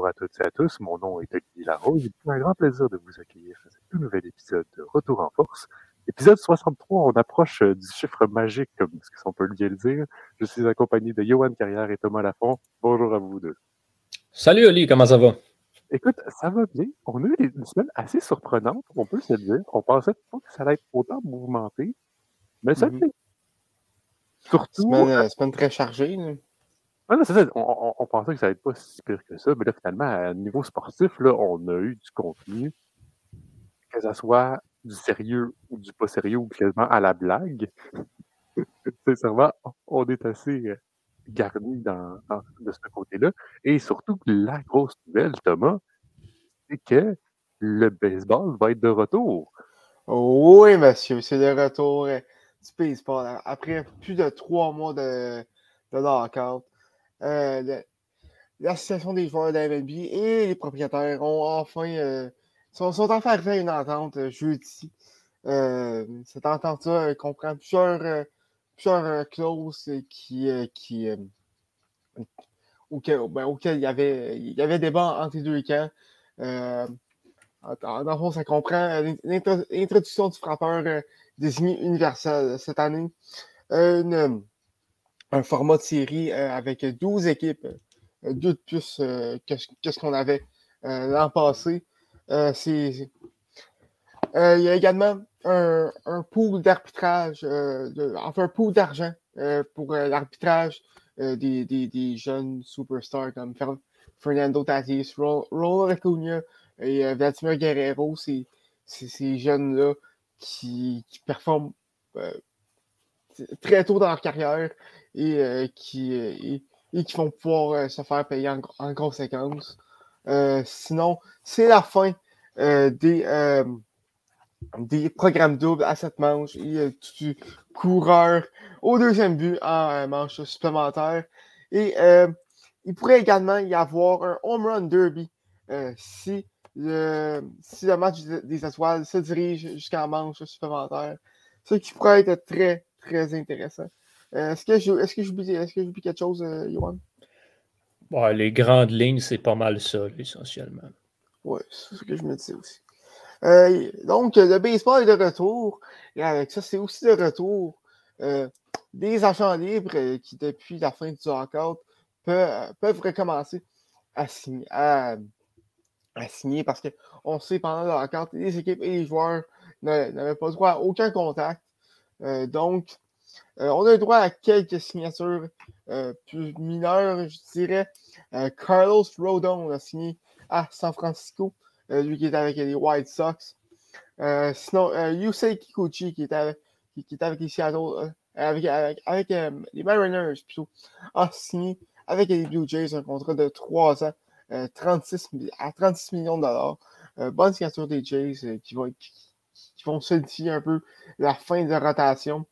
Bonjour à toutes et à tous, mon nom est Olivier Larose et c'est un grand plaisir de vous accueillir à ce tout nouvel épisode de Retour en force. Épisode 63, on approche euh, du chiffre magique, comme ce qu'on peut bien le dire. Je suis accompagné de Johan Carrière et Thomas Lafont. Bonjour à vous deux. Salut Oli, comment ça va? Écoute, ça va bien. On a eu une semaine assez surprenante, on peut se le dire. On pensait pas que ça allait être autant mouvementé, mais ça Mhm. fait. Surtout. Semaine, euh, semaine très chargée. là. Ça. On, pensait que ça allait être pas si pire que ça, mais là, finalement, à niveau sportif, là, on a eu du contenu, que ce soit du sérieux ou du pas sérieux ou quasiment à la blague. Sincèrement, on est assez euh, garni dans, de ce côté-là. Et surtout, la grosse nouvelle, Thomas, c'est que le baseball va être de retour. Oui, monsieur, c'est le retour euh, du baseball. Après plus de trois mois de, de euh, l'association des joueurs de la et les propriétaires ont enfin euh, sont, sont enfin arrivés à une entente euh, jeudi. Euh, cette entente-là comprend plusieurs, plusieurs clauses qui, qui, auxquelles, ben, auxquelles il, y avait, il y avait débat entre les deux camps. Dans le fond, ça comprend l'int- l'intro- l'introduction du frappeur désigné universel cette année. Un format de série euh, avec 12 équipes, euh, deux de plus euh, que, ce- qu'on avait l'an passé. Il y a également un, pool d'arbitrage, enfin un pool d'argent pour l'arbitrage des, des- jeunes superstars comme Fer- Fernando Tatis, Ro- Ronald Acuna et Vladimir Guerrero. C'est ces jeunes-là qui, qui performent très tôt dans leur carrière et, euh, qui, euh, qui vont pouvoir euh, se faire payer en, en conséquence. Sinon, c'est la fin des, des programmes doubles à cette manche et du coureur au deuxième but en manche supplémentaire. Et il pourrait également y avoir un home run derby si, le, si le match des étoiles se dirige jusqu'en manche supplémentaire. Ce qui pourrait être très, très intéressant. Euh, est-ce que j'oublie est-ce que quelque chose, euh, Johan? Ouais, les grandes lignes, c'est pas mal ça, essentiellement. Oui, c'est ce que je me disais aussi. Euh, donc, le baseball est de retour. Et avec ça, c'est aussi le retour euh, des agents libres euh, qui, depuis la fin du lockout, peuvent, peuvent recommencer à signer, à, à signer parce qu'on sait pendant le lockout, les équipes et les joueurs n'a- n'avaient pas droit à aucun contact. Euh, donc, euh, on a le droit à quelques signatures euh, plus mineures, je dirais. Euh, Carlos Rodon a signé à San Francisco, euh, lui qui est avec les White Sox. Euh, sinon, euh, Yusei Kikuchi qui est avec, les Seattle, euh, avec, euh, les Mariners plutôt, a signé avec les Blue Jays un contrat de 3 ans, euh, 36, mi- à 36 millions de dollars. Euh, bonne signature des Jays euh, qui, vont, qui, qui vont solidifier un peu la fin de la rotation.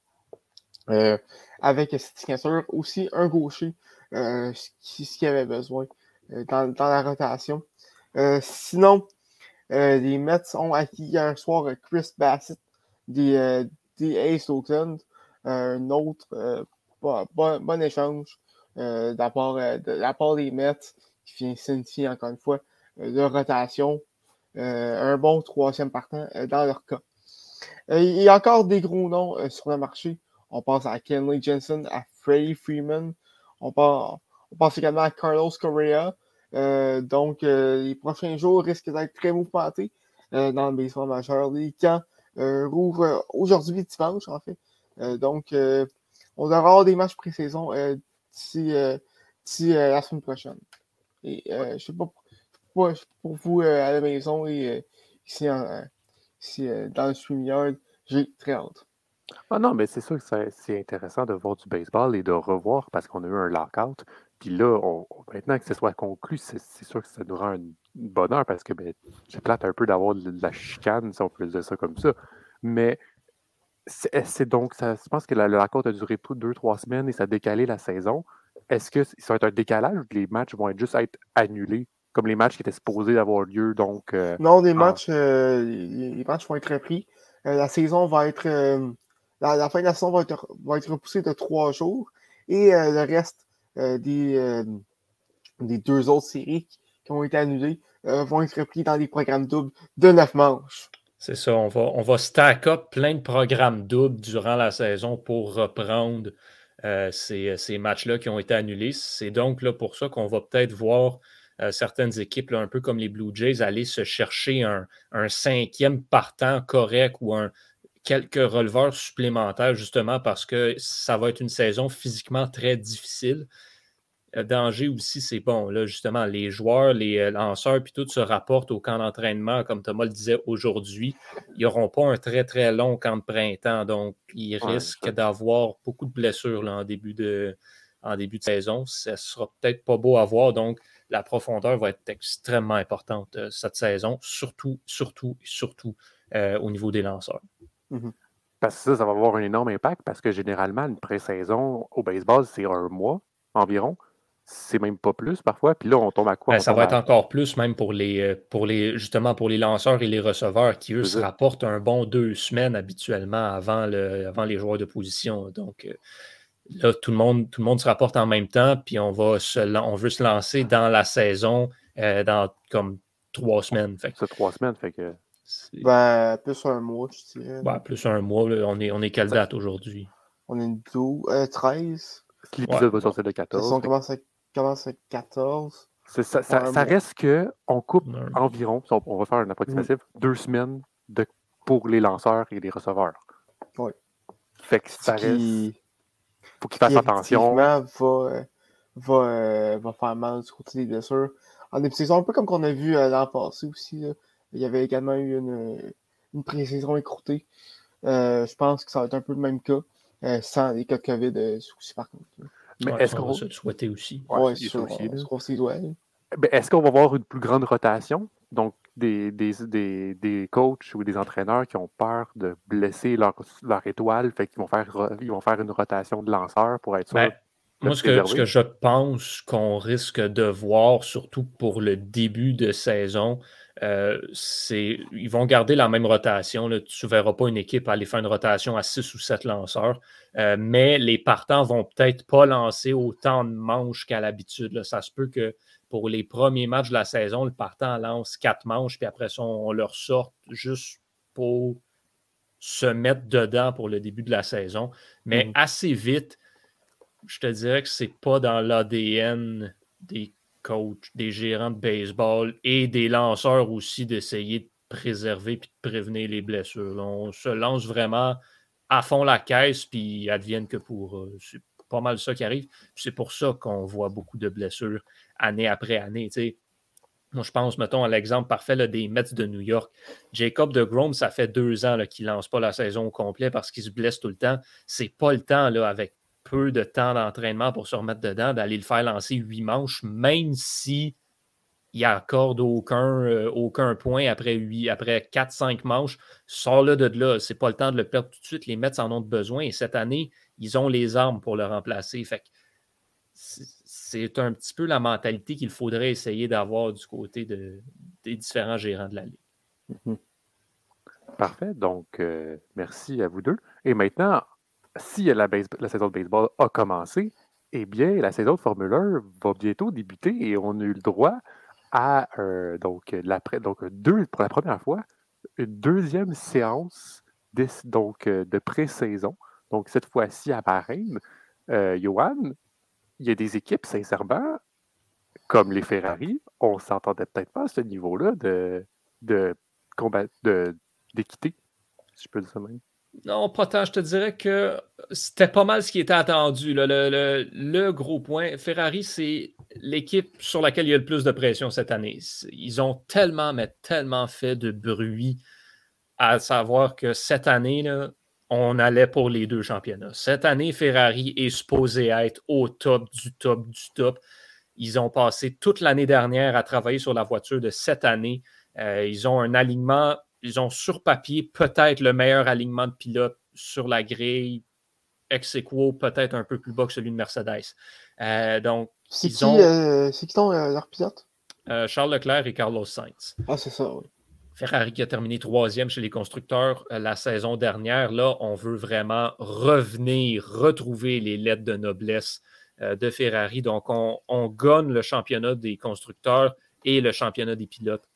Euh, avec cette signature aussi un gaucher, euh, ce qui- ce qu'il avait besoin euh, dans, dans la rotation. Sinon, les Mets ont acquis hier soir Chris Bassett des, des Aces d'Oakland. Euh, un autre bon, bon- échange de, la part, de la part des Mets qui vient signifier encore une fois leur rotation. Un bon troisième partant dans leur cas. Il y a encore des gros noms sur le marché. On pense à Kenley Jensen, à Freddie Freeman. On pense, on pense également à Carlos Correa. Euh, donc, euh, les prochains jours risquent d'être très mouvementés euh, dans le baseball majeur. Les camps euh, rouvrent euh, aujourd'hui, dimanche, en fait. Euh, donc, euh, on devra avoir des matchs pré-saison euh, d'ici euh, euh, la semaine prochaine. Et euh, je ne sais pas pour, pour- pour vous euh, à la maison et euh, ici, en- ici euh, dans le StreamYard, j'ai très hâte. Ah non, mais c'est sûr que c'est c'est intéressant de voir du baseball et de revoir parce qu'on a eu un lockout. Puis là, on- maintenant que ce soit conclu, c'est c'est sûr que ça nous rend un bonheur parce que ben, c'est plate un peu d'avoir de, de la chicane, si on peut dire ça comme ça. Mais c'est c'est donc, ça, je pense que la- le lockout a duré tout deux, trois semaines et ça a décalé la saison. Est-ce que ça va être un décalage ou que les matchs vont être juste être annulés, comme les matchs qui étaient supposés avoir lieu? Donc, euh, Non, Ah. matchs, euh, les, les matchs vont être repris. Euh, la saison va être. euh, la, fin de la saison va être, repoussée de trois jours. Et euh, le reste euh, des, euh, des deux autres séries qui ont été annulés vont être repris dans des programmes doubles de neuf manches. C'est ça, on va, on va stack up plein de programmes doubles durant la saison pour reprendre ces, ces matchs-là qui ont été annulés. C'est donc là pour ça qu'on va peut-être voir certaines équipes, un peu comme les Blue Jays, aller se chercher un cinquième partant correct ou un, quelques releveurs supplémentaires, justement parce que ça va être une saison physiquement très difficile. Le danger aussi, c'est bon, là, justement, les joueurs, les euh, lanceurs, puis tout se rapportent au camp d'entraînement, comme Thomas le disait aujourd'hui. Ils n'auront pas un très, très long camp de printemps, donc ils risquent d'avoir beaucoup de blessures en, début de, en début de saison. Ce sera peut-être pas beau à voir, donc la profondeur va être extrêmement importante euh, cette saison, surtout, surtout, surtout euh, au niveau des lanceurs. Mhm. Parce que ça, ça va avoir un énorme impact parce que généralement, une pré-saison au baseball, c'est un mois environ. C'est même pas plus parfois. Puis là, on tombe à quoi? Ben, ça va être encore plus, même pour les, euh, pour les, justement pour les lanceurs et les receveurs qui, eux, se rapportent un bon deux semaines habituellement avant, le, avant les joueurs de position. Donc euh, là, tout le, monde, tout le monde se rapporte en même temps, puis on, va se, on veut se lancer dans la saison euh, dans comme trois semaines. C'est trois semaines, fait que. Ben, plus un mois, je dirais. Ben, plus un mois. On, est, on est quelle date aujourd'hui? On est 12, euh, 13. L'épisode va sortir le 14. On commence à, commence à 14. Ça, ça, ça reste qu'on coupe environ, on va faire un approximatif, mm. deux semaines de, pour les lanceurs et les receveurs. Oui. Fait que ça reste. Faut qu'ils fassent attention. Va, va, euh, va faire mal du côté des blessures. En début un peu comme qu'on a vu euh, l'an passé aussi. Là. Il y avait également eu une, une pré-saison écroutée. Euh, je pense que ça va être un peu le même cas, euh, sans les cas de COVID euh, par contre. Mais est-ce qu'on va se le souhaiter aussi? Oui, aussi, Est-ce qu'on va voir une plus grande rotation? Donc, des, des, des, des, coachs ou des entraîneurs qui ont peur de blesser leur, leur étoile, fait qu'ils vont faire, ils vont faire une rotation de lanceurs pour être sûr. Ben, moi, ce que, ce que, je pense qu'on risque de voir, surtout pour le début de saison, euh, ils vont garder la même rotation. Tu ne verras pas une équipe aller faire une rotation à 6 ou 7 lanceurs, euh, mais les partants vont peut-être pas lancer autant de manches qu'à l'habitude. Ça se peut que pour les premiers matchs de la saison, le partant lance 4 manches, puis après ça, on, leur sort juste pour se mettre dedans pour le début de la saison. Mais mm. assez vite, je te dirais que c'est pas dans l'ADN des coachs, des gérants de baseball et des lanceurs aussi d'essayer de préserver et de prévenir les blessures. on se lance vraiment à fond la caisse, puis advienne que pour. Euh, c'est pas mal ça qui arrive. C'est pour ça qu'on voit beaucoup de blessures année après année. Moi, je pense, mettons, à l'exemple parfait des Mets de New York. Jacob de Grom, ça fait deux ans qu'il ne lance pas la saison au complet parce qu'il se blesse tout le temps. C'est pas le temps, là, avec peu de temps d'entraînement pour se remettre dedans, d'aller le faire lancer huit manches, même si il accorde aucun, euh, aucun point après, huit, après 4-5 manches. Sors-le de là. C'est pas le temps de le perdre tout de suite. Les Mets en ont besoin. Et cette année, ils ont les armes pour le remplacer. Fait c'est un petit peu la mentalité qu'il faudrait essayer d'avoir du côté de, des différents gérants de la Ligue. Parfait. Donc, euh, merci à vous deux. Et maintenant, si la, saison de baseball a commencé, eh bien, la saison de Formule 1 va bientôt débuter et on a eu le droit à euh, donc, pour la première fois une deuxième séance euh, de pré-saison. Donc, cette fois-ci à Bahreïn. Euh, Johan, il y a des équipes, sincèrement, comme les Ferrari, on ne s'entendait peut-être pas à ce niveau-là de, d'équité, si je peux dire ça même. Non, pas tant. Je te dirais que c'était pas mal ce qui était attendu. Le, gros point, Ferrari, c'est l'équipe sur laquelle il y a le plus de pression cette année. Ils ont tellement, mais tellement fait de bruit à savoir que cette année, on allait pour les deux championnats. Cette année, Ferrari est supposé être au top du top du top. Ils ont passé toute l'année dernière à travailler sur la voiture de cette année. Euh, ils ont un alignement ils ont sur papier peut-être le meilleur alignement de pilotes sur la grille, ex equo, peut-être un peu plus bas que celui de Mercedes. Euh, donc, c'est qui, ont... euh, qui ton, euh, leur pilote? Charles Leclerc et Carlos Sainz. Ah, c'est ça, oui. Ferrari qui a terminé troisième chez les constructeurs la saison dernière. Là, on veut vraiment revenir, retrouver les lettres de noblesse de Ferrari. Donc, on, on gagne le championnat des constructeurs et le championnat des pilotes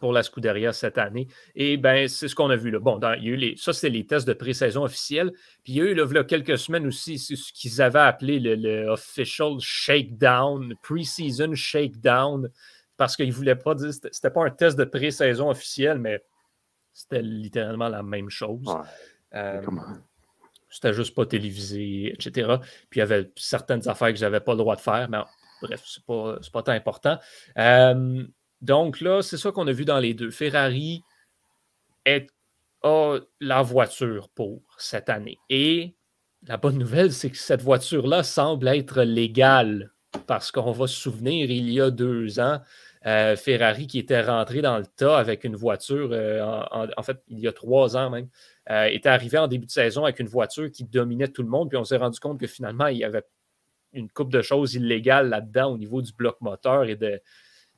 pour la Scuderia cette année. Et ben c'est ce qu'on a vu là. Bon, il y a eu les, ça, c'est les tests de pré-saison officiels. Puis il y a eu là, quelques semaines aussi ce qu'ils avaient appelé le, official shakedown, pre-season shakedown, parce qu'ils ne voulaient pas dire, c'était pas un test de pré-saison officiel, mais c'était littéralement la même chose. Euh, c'était juste pas télévisé, etc. Puis il y avait certaines affaires que j'avais pas le droit de faire, mais bref, c'est pas, pas tant important. Euh, donc là, c'est ça qu'on a vu dans les deux. Ferrari a la voiture pour cette année. Et la bonne nouvelle, c'est que cette voiture-là semble être légale. Parce qu'on va se souvenir, il y a deux ans, euh, Ferrari qui était rentré dans le tas avec une voiture, euh, en, fait, il y a trois ans même, euh, était arrivé en début de saison avec une voiture qui dominait tout le monde. Puis on s'est rendu compte que finalement, il y avait une coupe de choses illégales là-dedans au niveau du bloc moteur et de,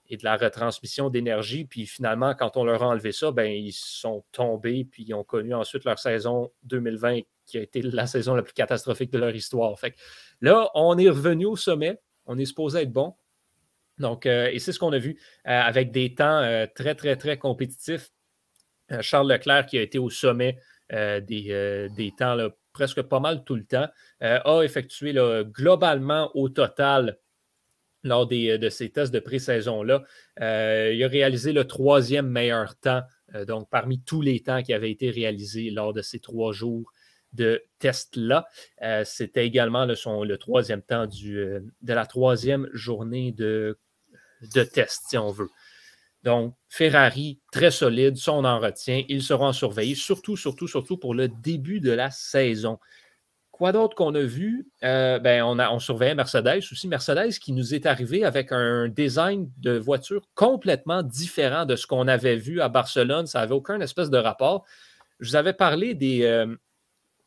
et de la retransmission d'énergie. Puis finalement, quand on leur a enlevé ça, ben, ils sont tombés, puis ils ont connu ensuite leur saison 2020, qui a été la saison la plus catastrophique de leur histoire. Fait là, on est revenu au sommet. On est supposé être bon. Donc, euh, et c'est ce qu'on a vu euh, avec des temps euh, très, très, très compétitifs. Charles Leclerc, qui a été au sommet des, des, temps presque pas mal tout le temps, a effectué globalement au total lors des, de ces tests de pré-saison-là. il a réalisé le troisième meilleur temps, donc parmi tous les temps qui avaient été réalisés lors de ces trois jours de test-là. C'était également le, son, le troisième temps du, de la troisième journée de de test, si on veut. Donc, Ferrari, très solide, son en retient. Ils seront surveillés, surtout, surtout, surtout pour le début de la saison. Quoi d'autre qu'on a vu? Euh, ben, on, a, surveillait Mercedes aussi. Mercedes qui nous est arrivé avec un design de voiture complètement différent de ce qu'on avait vu à Barcelone. Ça n'avait aucun espèce de rapport. Je vous avais parlé euh,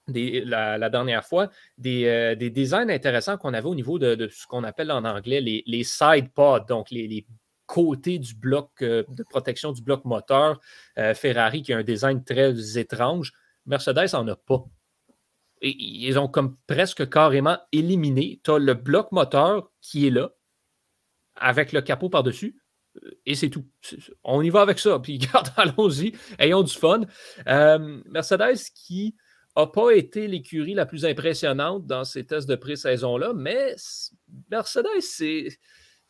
la, dernière fois, euh, des, designs intéressants qu'on avait au niveau de, ce qu'on appelle en anglais les, les side pods, donc les, côtés du bloc de protection du bloc moteur. Ferrari qui a un design très étrange. Mercedes n'en a pas. Ils ont comme presque carrément éliminé. Tu as le bloc moteur qui est là, avec le capot par-dessus, et c'est tout. On y va avec ça. Puis, garde, allons-y, ayons du fun. Mercedes qui n'a pas été l'écurie la plus impressionnante dans ces tests de pré-saison-là, mais Mercedes, c'est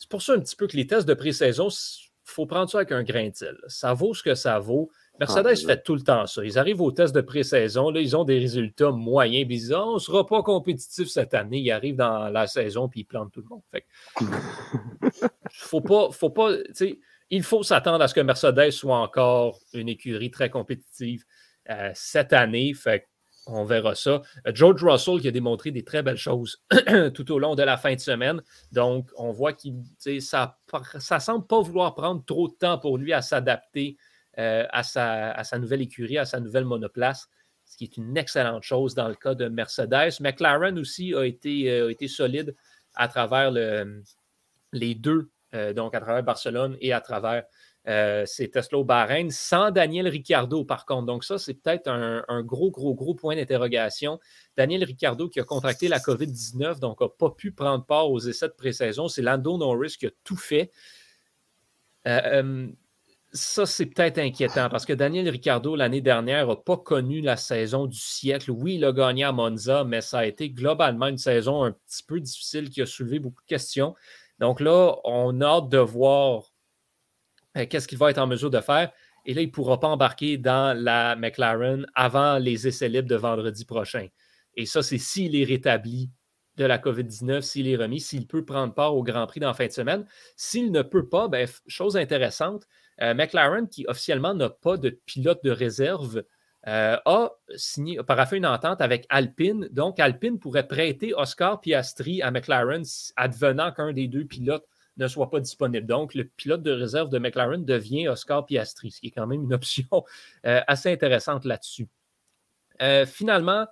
pour ça un petit peu que les tests de pré-saison, il faut prendre ça avec un grain de sel. Ça vaut ce que ça vaut. Mercedes ah, fait tout le temps ça. Ils arrivent aux tests de pré-saison, ils ont des résultats moyens, puis ils disent on ne sera pas compétitif cette année. Ils arrivent dans la saison, puis ils plantent tout le monde. Fait faut pas, faut pas, il faut s'attendre à ce que Mercedes soit encore une écurie très compétitive euh, cette année. Fait on verra ça. George Russell qui a démontré des très belles choses tout au long de la fin de semaine. Donc, on voit que ça ne semble pas vouloir prendre trop de temps pour lui à s'adapter euh, à, sa, nouvelle écurie, à sa nouvelle monoplace, ce qui est une excellente chose dans le cas de Mercedes. McLaren aussi a été, euh, solide à travers les deux, donc à travers Barcelone et à travers euh, c'est Tesla au Bahreïn, sans Daniel Ricciardo, par contre. Donc, ça, c'est peut-être un, gros, gros, gros point d'interrogation. Daniel Ricciardo qui a contracté la COVID-19, donc n'a pas pu prendre part aux essais de pré-saison. C'est Lando Norris qui a tout fait. Euh, euh, ça, c'est peut-être inquiétant parce que Daniel Ricciardo, l'année dernière, n'a pas connu la saison du siècle. Oui, il a gagné à Monza, mais ça a été globalement une saison un petit peu difficile qui a soulevé beaucoup de questions. Donc là, on a hâte de voir euh, qu'est-ce qu'il va être en mesure de faire. Et là, il ne pourra pas embarquer dans la McLaren avant les essais libres de vendredi prochain. Et ça, c'est s'il est rétabli de la COVID-19, s'il est remis, s'il peut prendre part au Grand Prix dans la fin de semaine. S'il ne peut pas, ben, chose intéressante, euh, McLaren, qui officiellement n'a pas de pilote de réserve, euh, a signé, paraffé une entente avec Alpine. Donc, Alpine pourrait prêter Oscar Piastri à McLaren, advenant qu'un des deux pilotes ne soit pas disponible. Donc, le pilote de réserve de McLaren devient Oscar Piastri, ce qui est quand même une option euh, assez intéressante là-dessus. Finalement,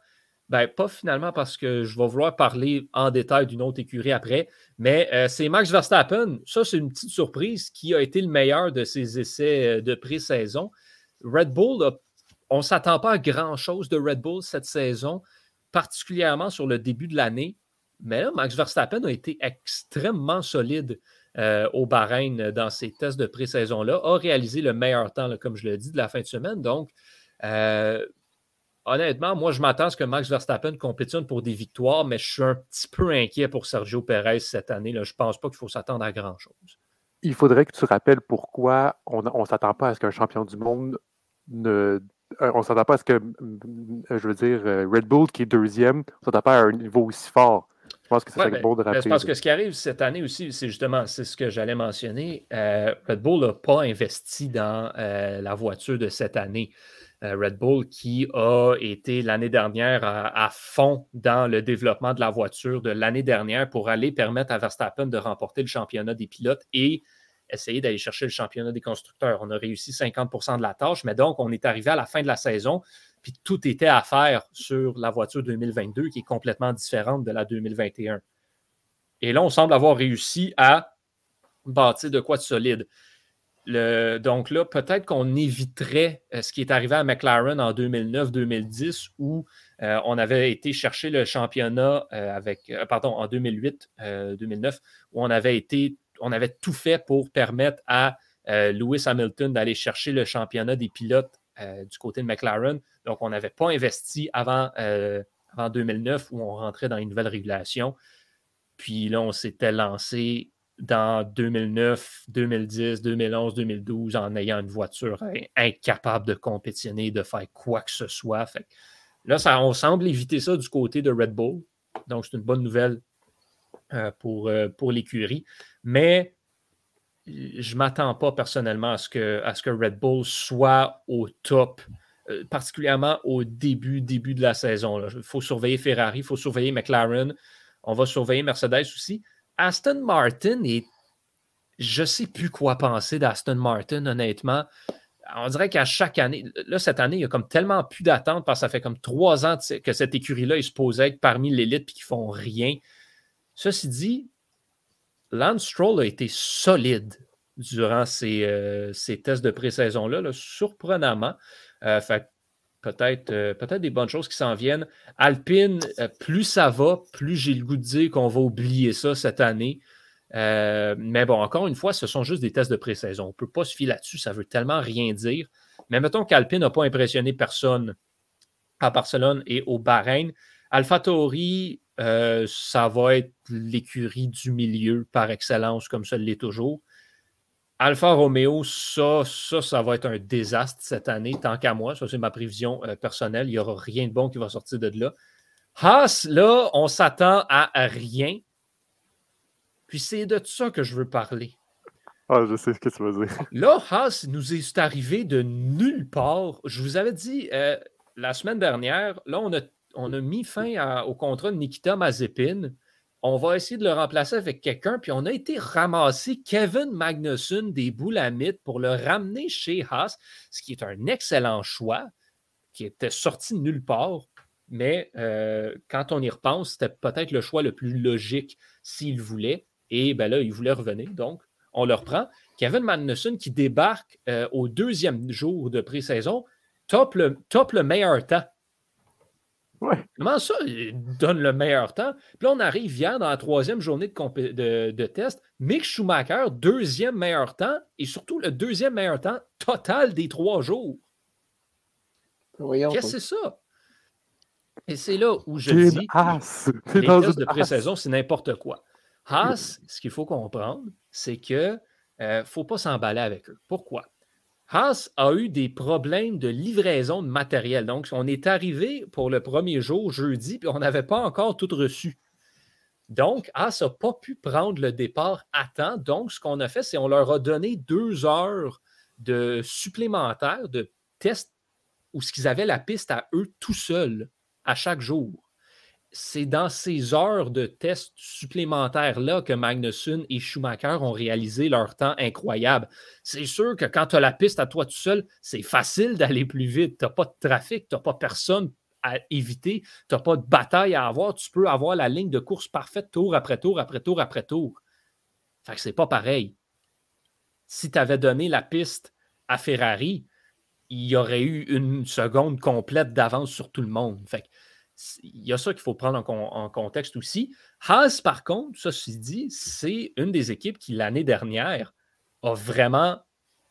ben, pas finalement parce que je vais vouloir parler en détail d'une autre écurie après, mais euh, c'est Max Verstappen. Ça, c'est une petite surprise qui a été le meilleur de ses essais de pré-saison. Red Bull, on ne s'attend pas à grand-chose de Red Bull cette saison, particulièrement sur le début de l'année. Mais là, Max Verstappen a été extrêmement solide. au Bahreïn dans ces tests de pré-saison-là, a réalisé le meilleur temps, comme je l'ai dit, de la fin de semaine. Donc, honnêtement, moi, je m'attends à ce que Max Verstappen compétitionne pour des victoires, mais je suis un petit peu inquiet pour Sergio Perez cette année. Là. Je ne pense pas qu'il faut s'attendre à grand-chose. Il faudrait que tu rappelles pourquoi on ne s'attend pas à ce qu'un champion du monde ne. Euh, on ne s'attend pas à ce que, euh, je veux dire, euh, Red Bull qui est deuxième, ne s'attend pas à un niveau aussi fort. Je pense que c'est ouais, bon de rappeler. Je pense que ce qui arrive cette année aussi, c'est justement, c'est ce que j'allais mentionner. Red Bull n'a pas investi dans la voiture de cette année. Euh, Red Bull qui a été l'année dernière à, fond dans le développement de la voiture de l'année dernière pour aller permettre à Verstappen de remporter le championnat des pilotes et essayer d'aller chercher le championnat des constructeurs. On a réussi 50% de la tâche, mais donc on est arrivé à la fin de la saison, puis tout était à faire sur la voiture 2022 qui est complètement différente de la 2021. Et là, on semble avoir réussi à bâtir de quoi de solide donc là, peut-être qu'on éviterait euh, ce qui est arrivé à McLaren en 2009-2010 où euh, on avait été chercher le championnat euh, avec, pardon, en 2008-2009 où on avait été, tout fait pour permettre à Lewis Hamilton d'aller chercher le championnat des pilotes du côté de McLaren. Donc, on n'avait pas investi avant, avant 2009 où on rentrait dans une nouvelle régulation. Puis là, on s'était lancé dans 2009, 2010, 2011, 2012 en ayant une voiture incapable de compétitionner, de faire quoi que ce soit. là, ça, on semble éviter ça du côté de Red Bull. Donc, c'est une bonne nouvelle euh, pour, euh, pour l'écurie. Mais je ne m'attends pas personnellement à ce, que, à ce que Red Bull soit au top, euh, particulièrement au début, début de la saison. Il faut surveiller Ferrari, il faut surveiller McLaren, on va surveiller Mercedes aussi. Aston Martin et je ne sais plus quoi penser d'Aston Martin, honnêtement. On dirait qu'à chaque année, là, cette année, il y a comme tellement plus d'attente parce que ça fait comme trois ans que cette écurie-là est supposée être parmi l'élite et qu'ils font rien. Ceci dit, Lance Stroll a été solide durant ces, euh, tests de pré-saison-là, surprenamment. Euh, fait peut-être euh, peut-être des bonnes choses qui s'en viennent. Alpine, euh, plus ça va, plus j'ai le goût de dire qu'on va oublier ça cette année. Euh, mais bon, encore une fois, ce sont juste des tests de pré-saison. On ne peut pas se fier là-dessus, ça veut tellement rien dire. Mais mettons qu'Alpine n'a pas impressionné personne à Barcelone et au Bahreïn. AlphaTauri, ça va être l'écurie du milieu par excellence, comme ça l'est toujours. Alfa Romeo, ça, ça, ça va être un désastre cette année, tant qu'à moi. Ça, c'est ma prévision euh, personnelle. Il n'y aura rien de bon qui va sortir de là. Haas, là, on s'attend à rien. Puis c'est de ça que je veux parler. Ah, je sais ce que tu veux dire. Là, Haas nous est arrivé de nulle part. Je vous avais dit euh, la semaine dernière, là, on a, on a mis fin au contrat de Nikita Mazepin on va essayer de le remplacer avec quelqu'un. Puis on a été ramasser Kevin Magnussen des Boulamites pour le ramener chez Haas, ce qui est un excellent choix, qui était sorti de nulle part. Mais euh, quand on y repense, c'était peut-être le choix le plus logique s'il voulait. Et ben là, il voulait revenir. Donc, on le reprend. Kevin Magnussen qui débarque euh, au deuxième jour de pré-saison, top top le meilleur temps Comment ça, il donne le meilleur temps? Puis là, on arrive hier dans la troisième journée de, de, test. Mick Schumacher, deuxième meilleur temps et surtout le deuxième meilleur temps total des trois jours. Qu'est-ce que c'est ça? Et c'est là où je dis les tests de pré-saison, c'est n'importe quoi. Haas, ce qu'il faut comprendre, c'est qu'il ne euh, faut pas s'emballer avec eux. Pourquoi? Haas a eu des problèmes de livraison de matériel. Donc, on est arrivé pour le premier jour, jeudi, puis on n'avait pas encore tout reçu. Donc, Haas n'a pas pu prendre le départ à temps. Donc, ce qu'on a fait, c'est qu'on leur a donné deux heures de supplémentaires de tests où ce qu'ils avaient la piste à eux tout seuls à chaque jour c'est dans ces heures de tests supplémentaires-là que Magnussen et Schumacher ont réalisé leur temps incroyable. C'est sûr que quand tu as la piste à toi tout seul, c'est facile d'aller plus vite. Tu n'as pas de trafic, tu n'as pas personne à éviter, tu n'as pas de bataille à avoir. Tu peux avoir la ligne de course parfaite tour après tour, après tour, après tour. Fait que c'est pas pareil. Si tu avais donné la piste à Ferrari, il y aurait eu une seconde complète d'avance sur tout le monde. Il y a ça qu'il faut prendre en, contexte aussi. Haas, par contre, ça se dit, c'est une des équipes qui, l'année dernière, a vraiment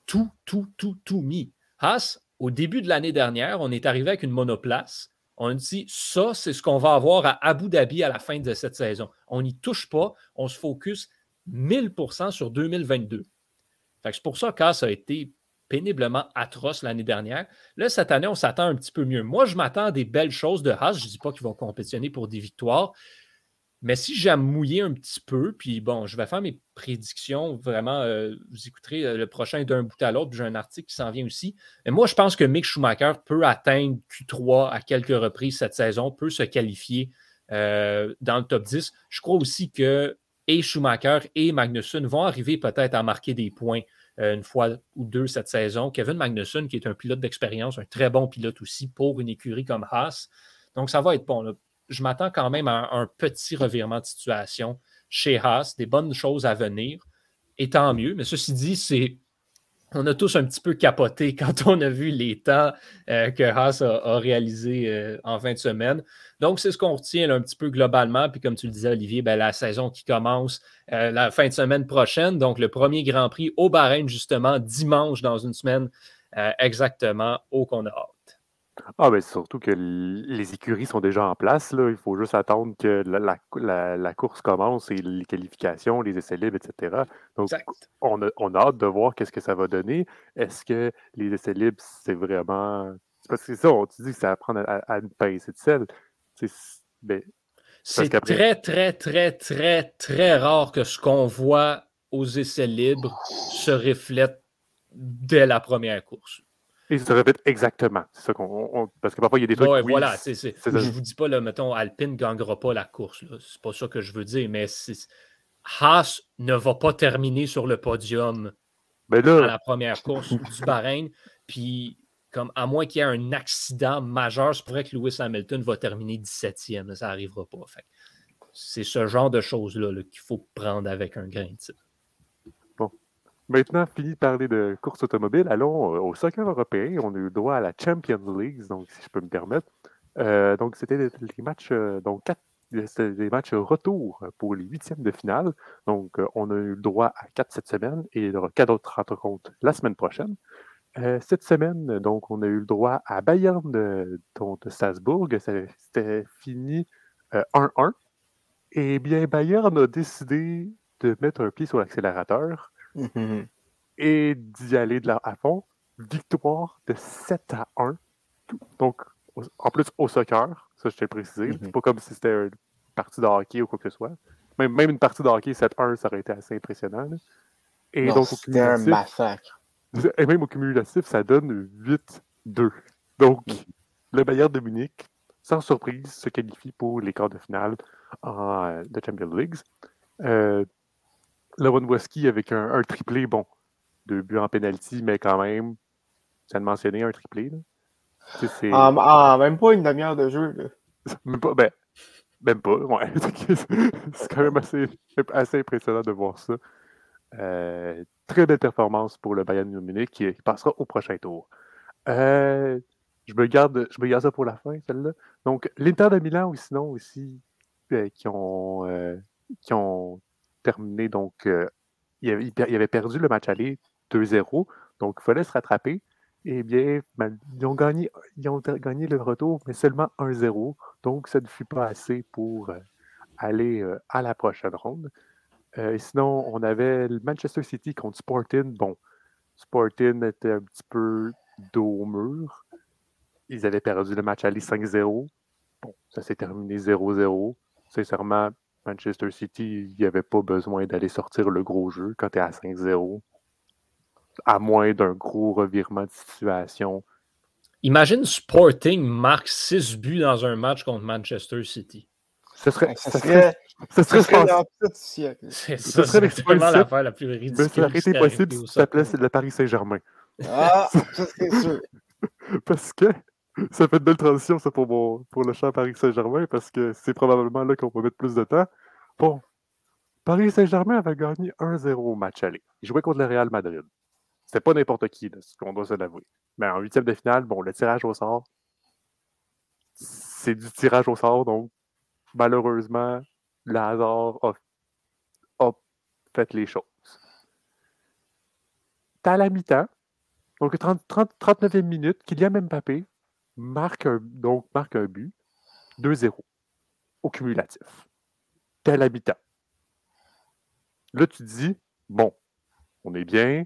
tout, tout, tout, tout mis. Haas, au début de l'année dernière, on est arrivé avec une monoplace. On dit, ça, c'est ce qu'on va avoir à Abu Dhabi à la fin de cette saison. On n'y touche pas, on se focus 1000% sur 2022. C'est pour ça qu'Haas a été péniblement atroce l'année dernière. Là, cette année, on s'attend un petit peu mieux. Moi, je m'attends à des belles choses de Haas. Je ne dis pas qu'ils vont compétitionner pour des victoires. Mais si j'aime mouiller un petit peu, puis bon, je vais faire mes prédictions, vraiment, euh, vous écouterez euh, le prochain d'un bout à l'autre, j'ai un article qui s'en vient aussi. Mais moi, je pense que Mick Schumacher peut atteindre Q3 à quelques reprises cette saison, peut se qualifier euh, dans le top 10. Je crois aussi que et Schumacher et Magnussen vont arriver peut-être à marquer des points une fois ou deux cette saison. Kevin Magnussen, qui est un pilote d'expérience, un très bon pilote aussi pour une écurie comme Haas. Donc, ça va être bon. Je m'attends quand même à un, petit revirement de situation chez Haas, des bonnes choses à venir, et tant mieux. Mais ceci dit, c'est on a tous un petit peu capoté quand on a vu les temps euh, que Haas a, réalisé euh, en fin de semaine. Donc, c'est ce qu'on retient un petit peu globalement. Puis, comme tu le disais, Olivier, ben, la saison qui commence euh, la fin de semaine prochaine. Donc, le premier Grand Prix au Bahreïn, justement, dimanche dans une semaine exactement au qu'on. Ah, ben surtout que les écuries sont déjà en place. Là. Il faut juste attendre que la, course commence et les qualifications, les essais libres, etc. Donc, on a, on a, hâte de voir qu'est-ce que ça va donner. Est-ce que les essais libres, c'est vraiment. Parce que c'est ça, on te dit que ça va prendre à, à une pince de sel. Ben, c'est très, très, très, très, très rare que ce qu'on voit aux essais libres se reflète dès la première course. Et ça répète exactement. C'est ça qu'on. Parce que parfois, il y a des trucs. Ouais, voilà. je ne vous dis pas, là, mettons, Alpine ne gagnera pas la course. C'est pas ça que je veux dire, mais Haas ne va pas terminer sur le podium ben à la première course du Bahreïn. Puis, comme à moins qu'il y ait un accident majeur, c'est pourrait que Lewis Hamilton va terminer 17e. ça n'arrivera pas. C'est ce genre de choses-là -là, qu'il faut prendre avec un grain de sel. Maintenant, fini de parler de course automobile, allons euh, au soccer européen. On a eu droit à la Champions League, donc si je peux me permettre. Euh, donc, c'était des, matchs, euh, donc quatre, des matchs retour pour les huitièmes de finale. Donc, on a eu droit à quatre cette semaine et il y aura quatre autres rencontres la semaine prochaine. cette semaine, donc, on a eu le droit à Bayern de, de Strasbourg. C'était fini 1-1. Et bien, Bayern a décidé de mettre un pied sur l'accélérateur Mmh et d'y aller de là à fond. Victoire de 7 à 1. Donc, en plus, au soccer, ça je t'ai précisé. C'est mmh pas comme si c'était une partie de hockey ou quoi que ce soit. Même, même une partie de hockey 7-1, ça aurait été assez impressionnant. Et donc, cumulatif, un massacre. Et même au cumulatif, ça donne 8-2. Donc, mmh le Bayern de Munich, sans surprise, se qualifie pour les quarts de finale en, euh, de Champions League. Euh, Lewandowski avec un, triplé, bon, deux buts en penalty, mais quand même, ça de mentionner un triplé. Ah, ah, même pas une demi-heure de jeu. Là. même pas, ben, même pas, ouais. c'est quand même assez, assez, impressionnant de voir ça. Euh, très belle performance pour le Bayern Munich qui, passera au prochain tour. Euh, je, me garde, je me garde ça pour la fin, celle-là. Donc, l'Inter de Milan, ou sinon aussi, euh, qui ont, qui ont terminé. Donc, euh, il, avait, perdu le match aller 2-0. Donc, il fallait se rattraper. Eh bien, ils, ont gagné, ils ont gagné le retour, mais seulement 1-0. Donc, ça ne fut pas assez pour euh, aller euh, à la prochaine ronde. sinon, on avait le Manchester City contre Sporting. Bon, Sporting était un petit peu dos au mur. Ils avaient perdu le match aller 5-0. Bon, ça s'est terminé 0-0. Sincèrement, Manchester City, il n'y avait pas besoin d'aller sortir le gros jeu quand tu es à 5-0, à moins d'un gros revirement de situation. Imagine Sporting marque 6 buts dans un match contre Manchester City. Ce serait, ça serait, ça serait, Ce serait vraiment l'affaire la plus ridicule. ça aurait été possible si le Paris Saint-Germain. Ah, ça serait sûr. Parce que ça fait une belle transition, ça, pour, pour le champ Paris Saint-Germain, parce que c'est probablement là qu'on va mettre plus de temps. Bon, Paris Saint-Germain avait gagné 1-0 au match aller. Il jouait contre le Real Madrid. C'était pas n'importe qui, ce qu'on doit se l'avouer. Mais en huitième de finale, bon, le tirage au sort, c'est du tirage au sort, donc malheureusement, le hasard a, fait les choses. T'as la mi-temps, donc 30, 39e minute, Kylian Mbappé marque un, donc marque un but, 2-0 au cumulatif. La mi-temps. Là, tu dis, bon, on est bien,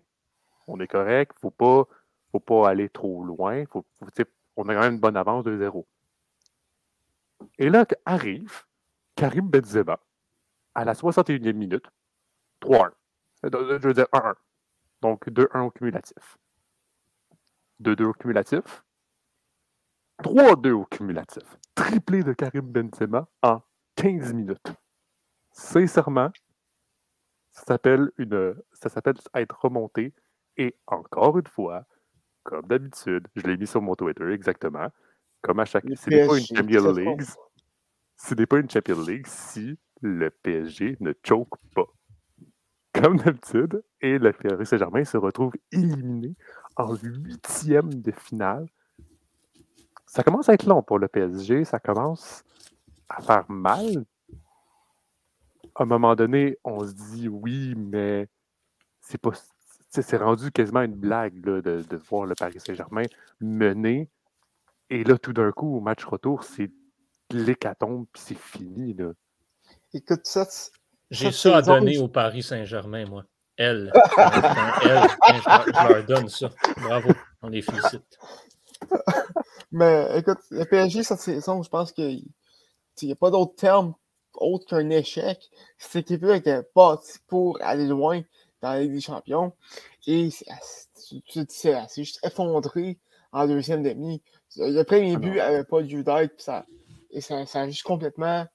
on est correct, faut pas, faut pas aller trop loin, faut, on a quand même une bonne avance 2-0. Et là arrive Karim Benzema à la 61e minute, 3-1. Euh, je veux dire 1-1. Donc 2-1 au cumulatif. 2-2 au cumulatif. 3-2 au cumulatif. Triplé de Karim Benzema en 15 minutes. Sincèrement, ça s'appelle une ça s'appelle être remonté. Et encore une fois, comme d'habitude, je l'ai mis sur mon Twitter exactement. Comme à chaque. Ce n'est pas une Champions League. Ce n'est pas une Champions League si le PSG ne choke pas. Comme d'habitude, et le Paris Saint-Germain se retrouve éliminé en huitième de finale. Ça commence à être long pour le PSG, ça commence à faire mal. À un moment donné, on se dit oui, mais c'est pas. C'est rendu quasiment une blague de, de, voir le Paris Saint-Germain mener. Et là, tout d'un coup, au match retour, c'est l'hécatombe, puis c'est fini. Là. Écoute, ça. J'ai ça à donner au Paris Saint-Germain, moi. Elle. Elle. Je, leur donne ça. Bravo. On les félicite. Mais écoute, le PSG, cette saison, je pense qu'il n'y a pas d'autre terme autre qu'un échec. Cette équipe-là était partie pour aller loin dans la Ligue des Champions. Et c'est juste effondré en deuxième demi. Le premier ah but n'avait pas lieu d'être, ça, et ça, ça, a juste complètement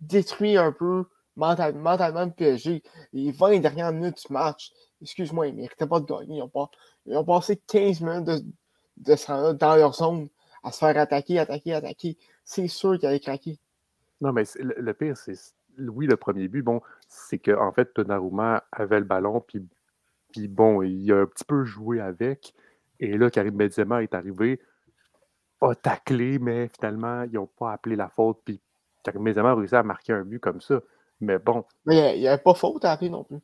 détruit un peu mentalement le PSG. Les 20 dernières minutes du match, excuse-moi, ils ne méritaient pas de gagner. Ils ont, pas, ils ont passé 15 minutes de, de, dans leur zone à se faire attaquer, attaquer, attaquer. C'est sûr qu'ils allaient craquer. Non, mais le, pire, c'est oui, le premier but, bon, c'est qu'en en fait, Donnarumma avait le ballon, puis, puis bon, il a un petit peu joué avec. Et là, Karim Benzema est arrivé, a taclé, mais finalement, ils n'ont pas appelé la faute, puis Karim Benzema a réussi à marquer un but comme ça. Mais bon. Mais il n'y avait pas faute à appeler non plus.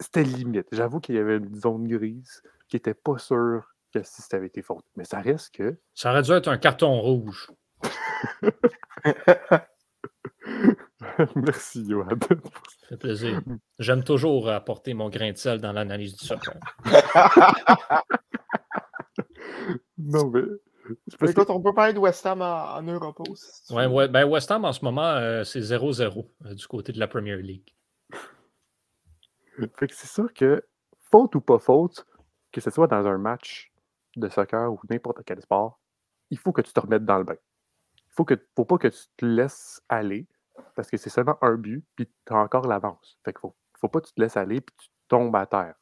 C'était limite. J'avoue qu'il y avait une zone grise qui n'était pas sûre que si ça avait été faute. Mais ça reste que. Ça aurait dû être un carton rouge. Merci, Johan. Ça fait plaisir. J'aime toujours apporter mon grain de sel dans l'analyse du soccer. non, mais Écoute, on peut parler de West Ham en, Europe aussi. ouais, ouais, ben West Ham en ce moment, euh, c'est 0-0 euh, du côté de la Premier League. fait que c'est sûr que, faute ou pas faute, que ce soit dans un match de soccer ou n'importe quel sport, il faut que tu te remettes dans le bain. Il faut, que, faut pas que tu te laisses aller parce que c'est seulement un but, puis tu as encore l'avance. Fait qu'il faut, faut pas que tu te laisses aller, puis tu tombes à terre.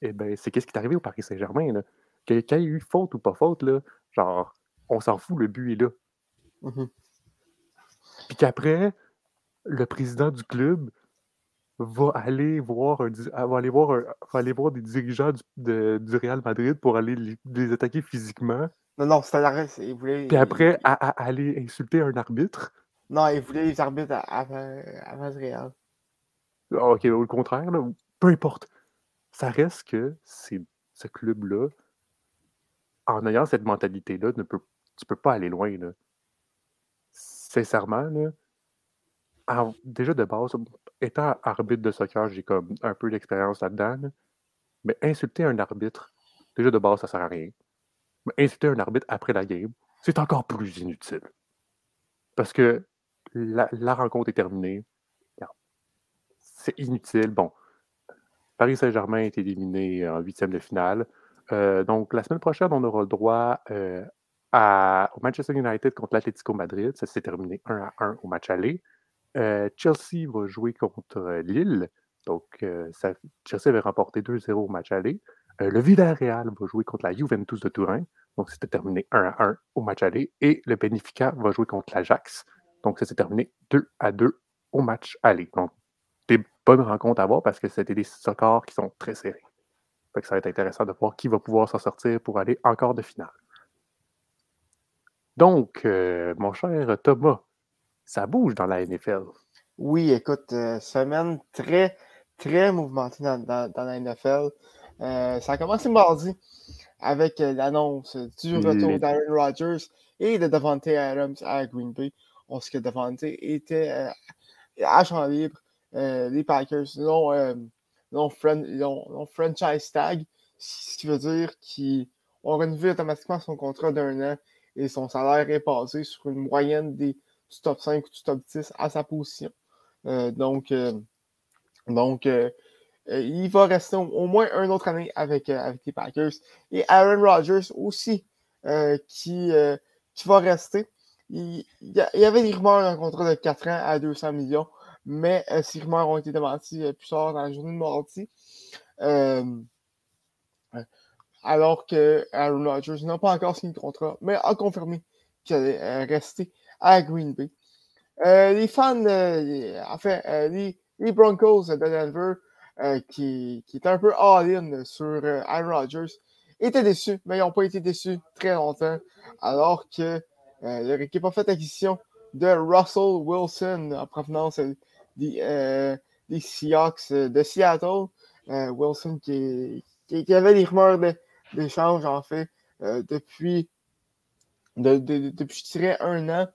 Et eh bien, c'est qu'est-ce qui est arrivé au Paris Saint-Germain. Quand il y a eu faute ou pas faute, là, Genre, on s'en fout, le but est là. Mmh Puis qu'après, le président du club va aller voir, un, va aller voir, va aller voir des dirigeants du, du, Real Madrid pour aller les, attaquer physiquement. Non, non, c'était l'arrêt. Il voulait. Puis après, à, aller insulter un arbitre. Non, il voulait les arbitres avant, avant le Real. Ah, ok, au contraire, peu importe. Ça reste que c'est ce club-là en ayant cette mentalité-là, tu ne peux, peux pas aller loin. Là. Sincèrement, là, déjà de base, étant arbitre de soccer, j'ai comme un peu d'expérience là-dedans. mais insulter un arbitre, déjà de base, ça sert à rien. Mais insulter un arbitre après la game, c'est encore plus inutile. Parce que la, rencontre est terminée. C'est inutile. Bon, Paris Saint-Germain est éliminé en huitième de finale. Euh, donc, la semaine prochaine, on aura le droit euh, au Manchester United contre l'Atlético Madrid. Ça s'est terminé 1 à 1 au match aller. Euh, Chelsea va jouer contre Lille. Donc, Chelsea avait remporté 2-0 au match aller. le Villarreal va jouer contre la Juventus de Turin. Donc, c'était terminé 1 à 1 au match aller. Et le Benfica va jouer contre l'Ajax. Donc, ça s'est terminé 2 à 2 au match aller. Donc, des bonnes rencontres à voir parce que c'était des scores qui sont très serrés ça va être intéressant de voir qui va pouvoir s'en sortir pour aller encore de finale. Donc, mon cher Thomas, ça bouge dans la NFL. Oui, écoute, semaine très, très mouvementée dans, la NFL. ça a commencé mardi avec l'annonce du retour d'Aaron Rodgers et de Devante Adams à Green Bay. On sait que Devante était à champ libre. les Packers l'ont franchise tag, ce qui veut dire qu'ils ont renouvelé automatiquement son contrat d'un an et son salaire est passé sur une moyenne des, du top 5 ou du top 10 à sa position. Euh, donc, euh, donc euh, il va rester au, moins une autre année avec, les Packers. Et Aaron Rodgers aussi, qui, qui va rester. Il, y avait des rumeurs d'un contrat de 4 ans à 200 millions, mais ces rumeurs ont été démenties plus tard dans la journée de mardi alors que Aaron Rodgers n'a pas encore signé de contrat, mais a confirmé qu'il allait rester à Green Bay. Euh, les fans, euh, en fait, les, Broncos de Denver, qui, qui étaient un peu all-in sur Aaron Rodgers, étaient déçus, mais ils n'ont pas été déçus très longtemps, alors que leur équipe a fait acquisition de Russell Wilson en provenance des, Seahawks de Seattle. Wilson qui, qui, avait des rumeurs d'échange, en fait, euh, depuis, depuis, je dirais, un an.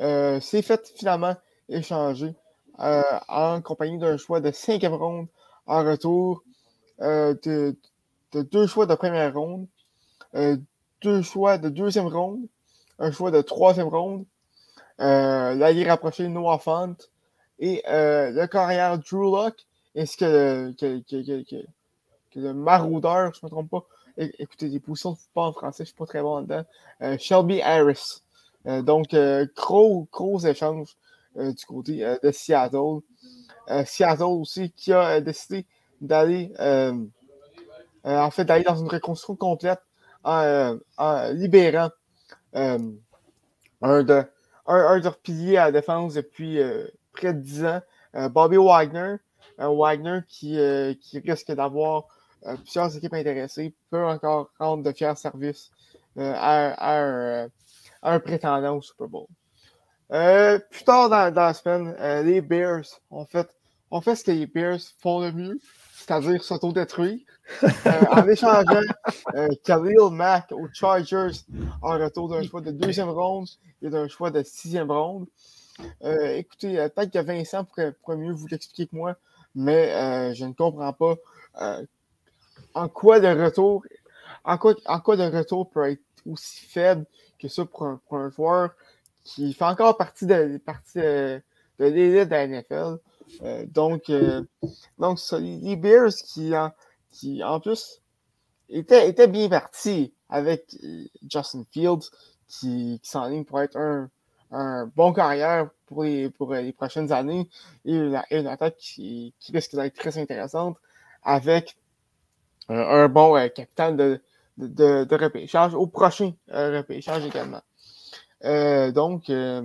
Euh, c'est fait finalement échanger euh, en compagnie d'un choix de cinquième ronde en retour de, deux choix de première ronde, deux choix de deuxième ronde, un choix de troisième ronde, l'allié rapproché Noah Font et le carrière Drew Locke, ainsi que, que, que, que, le maraudeur, je ne me trompe pas, écoutez, des positions de football en français, je ne suis pas très bon dedans. Euh, Shelby Harris. Euh, donc, euh, gros, gros échange du côté de Seattle. Seattle aussi qui a décidé d'aller en fait d'aller dans une reconstruction complète en, libérant un de, un, de leurs piliers à la défense depuis près de 10 ans, Bobby Wagner. Wagner qui, qui risque d'avoir plusieurs équipes intéressées peuvent encore rendre de fiers services euh, euh, à, un, prétendant au Super Bowl. plus tard dans, la semaine, les Bears ont fait, fait ce que les Bears font le mieux, c'est-à-dire s'autodétruire, en échangeant Khalil Mack aux Chargers en retour d'un choix de deuxième ronde et d'un choix de sixième ronde. écoutez, peut-être que Vincent pourrait, pourrait mieux vous l'expliquer que moi, mais je ne comprends pas en quoi le retour, en quoi, en quoi retour peut être aussi faible que ça pour un, joueur qui fait encore partie de, partie de, l'élite de la NFL. Euh, donc, euh, donc les Bears qui en, qui, en plus, étaient, étaient bien partis avec euh, Justin Fields qui, qui s'enligne pour être un, un bon carrière pour les, pour les prochaines années et une, une attaque qui, qui risque d'être très intéressante avec un bon euh, capitaine de, de, repêchage au prochain euh, repêchage également. Euh, donc, je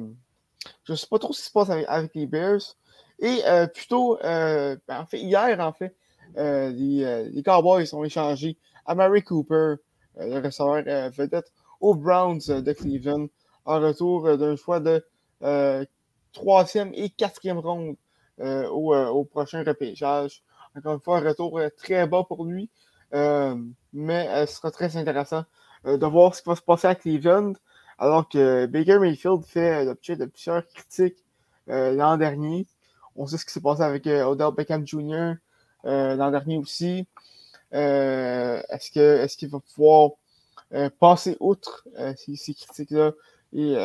ne sais pas trop ce qui se passe avec, les Bears. Et plutôt, ben, en fait, hier, en fait, les, Cowboys ont échangé à Mary Cooper, le receveur vedette, aux Browns de Cleveland, en retour d'un choix de troisième et quatrième ronde au, prochain repêchage. Encore une fois, un retour très bas pour lui. Euh, mais euh, ce sera très intéressant euh, de voir ce qui va se passer à Cleveland, alors que Baker Mayfield fait l'objet de plusieurs critiques l'an dernier. On sait ce qui s'est passé avec Odell Beckham Jr. l'an dernier aussi. est-ce qu'il va pouvoir passer outre ces, critiques-là et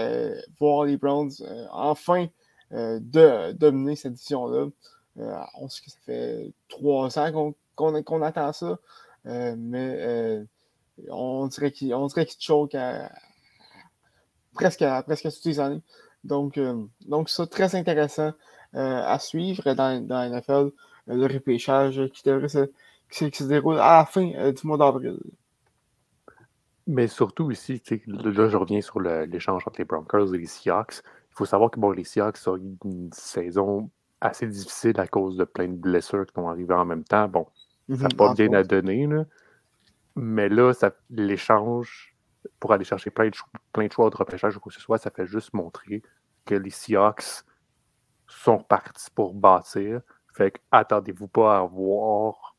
voir les Browns enfin de, dominer cette division-là? on sait que ça fait trois ans qu'on attend ça. Euh, mais euh, on dirait qu'il choque presque, à, presque toutes les années. Donc, euh, donc ça, très intéressant à suivre dans, dans NFL, le repêchage qui, devrait se, qui, se déroule à la fin du mois d'avril. Mais surtout ici, là, je reviens sur l'échange entre les Broncos et les Seahawks. Il faut savoir que bon, les Seahawks ont une saison assez difficile à cause de plein de blessures qui sont arrivées en même temps. Bon, ça n'a pas bien à donner. Là. Mais là, l'échange pour aller chercher plein de, plein de choix de repêchage ou quoi que ce soit. Ça fait juste montrer que les Seahawks sont partis pour bâtir. Fait que attendez-vous pas à voir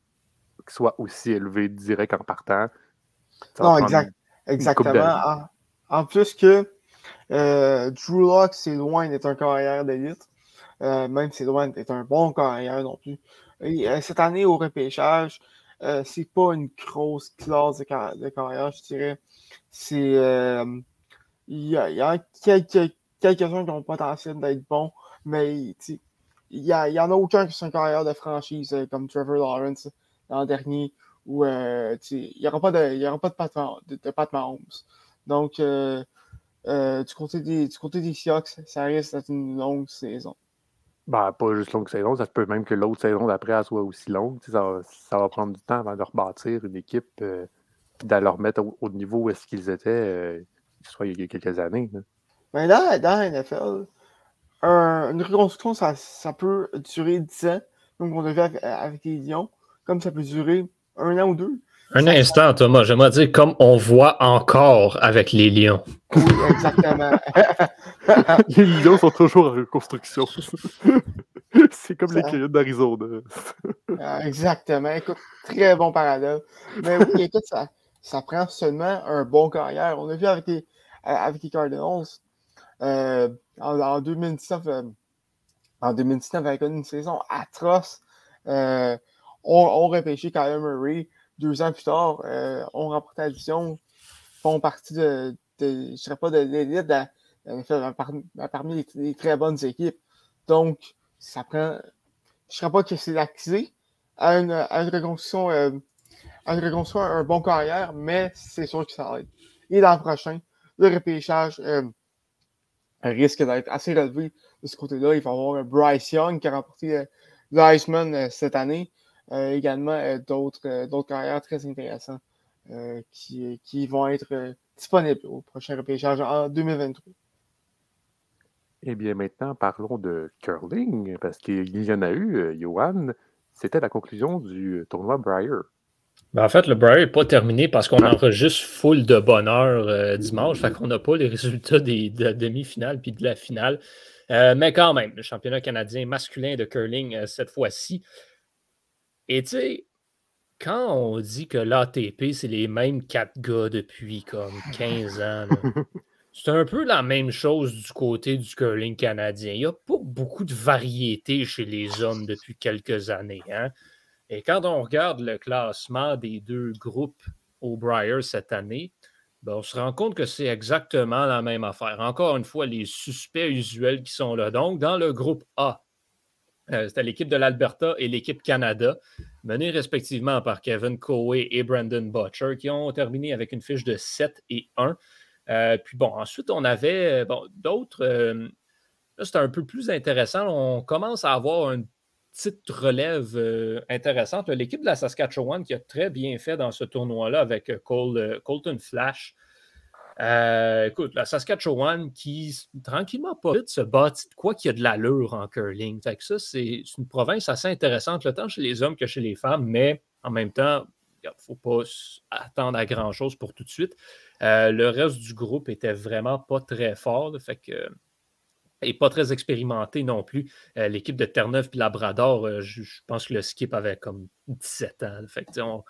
qu'il soit aussi élevé direct en partant. non, exact, exactement. En, plus que euh, Drew Locke, c'est loin d'être un carrière d'élite. Euh, même c'est loin d'être un bon carrière non plus. Euh, cette année, au repêchage, euh, c'est pas une grosse classe de, carrière, je dirais. C'est. Il y, a, quelques, quelques-uns qui ont le potentiel d'être bons, mais il y, y en a aucun qui sont une carrière de franchise, comme Trevor Lawrence l'an dernier, où il n'y aura pas de, y pas de, Pat, de, Mahomes. Donc, du, côté des, du côté des ça risque d'être une longue saison. Ben, pas juste longue saison, ça peut même que l'autre saison d'après soit aussi longue. Ça, ça, va prendre du temps avant de rebâtir une équipe euh, et de leur mettre au, niveau où est-ce qu'ils étaient euh, soit il y a quelques années. Là, dans la NFL, une reconstruction, ça, ça, peut durer 10 ans. Donc, on a vu avec, les Lions, comme ça peut durer un an ou deux. Un instant, Thomas, j'aimerais dire comme on voit encore avec les Lions. Oui, exactement. les Lions sont toujours en reconstruction. C'est comme les Coyotes d'Arizona. Ah, exactement. Écoute, très bon parallèle. Mais oui, écoute, ça, ça prend seulement un bon carrière. On a vu avec les, avec les Cardinals euh, en, 2019, euh, en 2019, avec une saison atroce. Euh, on, on repêché Kyle Murray deux ans plus tard, euh, ont remporté la division, font partie de, je ne dirais pas de l'élite, parmi les, très bonnes équipes. Donc, ça prend, je ne dirais pas que c'est l'acquis à une, à une reconstruction, euh, à une reconstruction, un bon carrière, mais c'est sûr que ça va être. Et l'an prochain, le repêchage euh, risque d'être assez relevé de ce côté-là. Il va y avoir Bryce Young qui a remporté l'Iceman cette année. Euh, également euh, d'autres, euh, d'autres carrières très intéressantes qui, qui, vont être disponibles au prochain repêchage en 2023. Eh bien, maintenant, parlons de curling, parce qu'il y en a eu, Johan. C'était la conclusion du tournoi Briar. Ben, en fait, le Briar n'est pas terminé parce qu'on enregistre full de bonheur dimanche. Fait qu'on n'a pas les résultats des, de la demi-finale puis de la finale. mais quand même, le championnat canadien masculin de curling cette fois-ci et tu sais, quand on dit que l'ATP, c'est les mêmes quatre gars depuis comme 15 ans, c'est un peu la même chose du côté du curling canadien. Il n'y a pas beaucoup de variété chez les hommes depuis quelques années. Hein. Et quand on regarde le classement des deux groupes au Briar cette année, ben, on se rend compte que c'est exactement la même affaire. Encore une fois, les suspects usuels qui sont là. Donc, dans le groupe A, euh, c'était l'équipe de l'Alberta et l'équipe Canada, menée respectivement par Kevin Coe et Brandon Butcher, qui ont terminé avec une fiche de 7 et 1. Euh, puis bon, ensuite, on avait euh, d'autres. là, c'était un peu plus intéressant. On commence à avoir une petite relève intéressante. L'équipe de la Saskatchewan qui a très bien fait dans ce tournoi-là avec Colton Flash. Euh, écoute, la Saskatchewan qui, tranquillement, pas vite, se de quoi qu'il y a de l'allure en curling. Fait que ça, c'est une province assez intéressante, le tant chez les hommes que chez les femmes, mais en même temps, il ne faut pas attendre à grand-chose pour tout de suite. Euh, le reste du groupe était vraiment pas très fort, fait que, et pas très expérimenté non plus. Euh, l'équipe de Terre-Neuve et Labrador, je, pense que le skip avait comme 17 ans.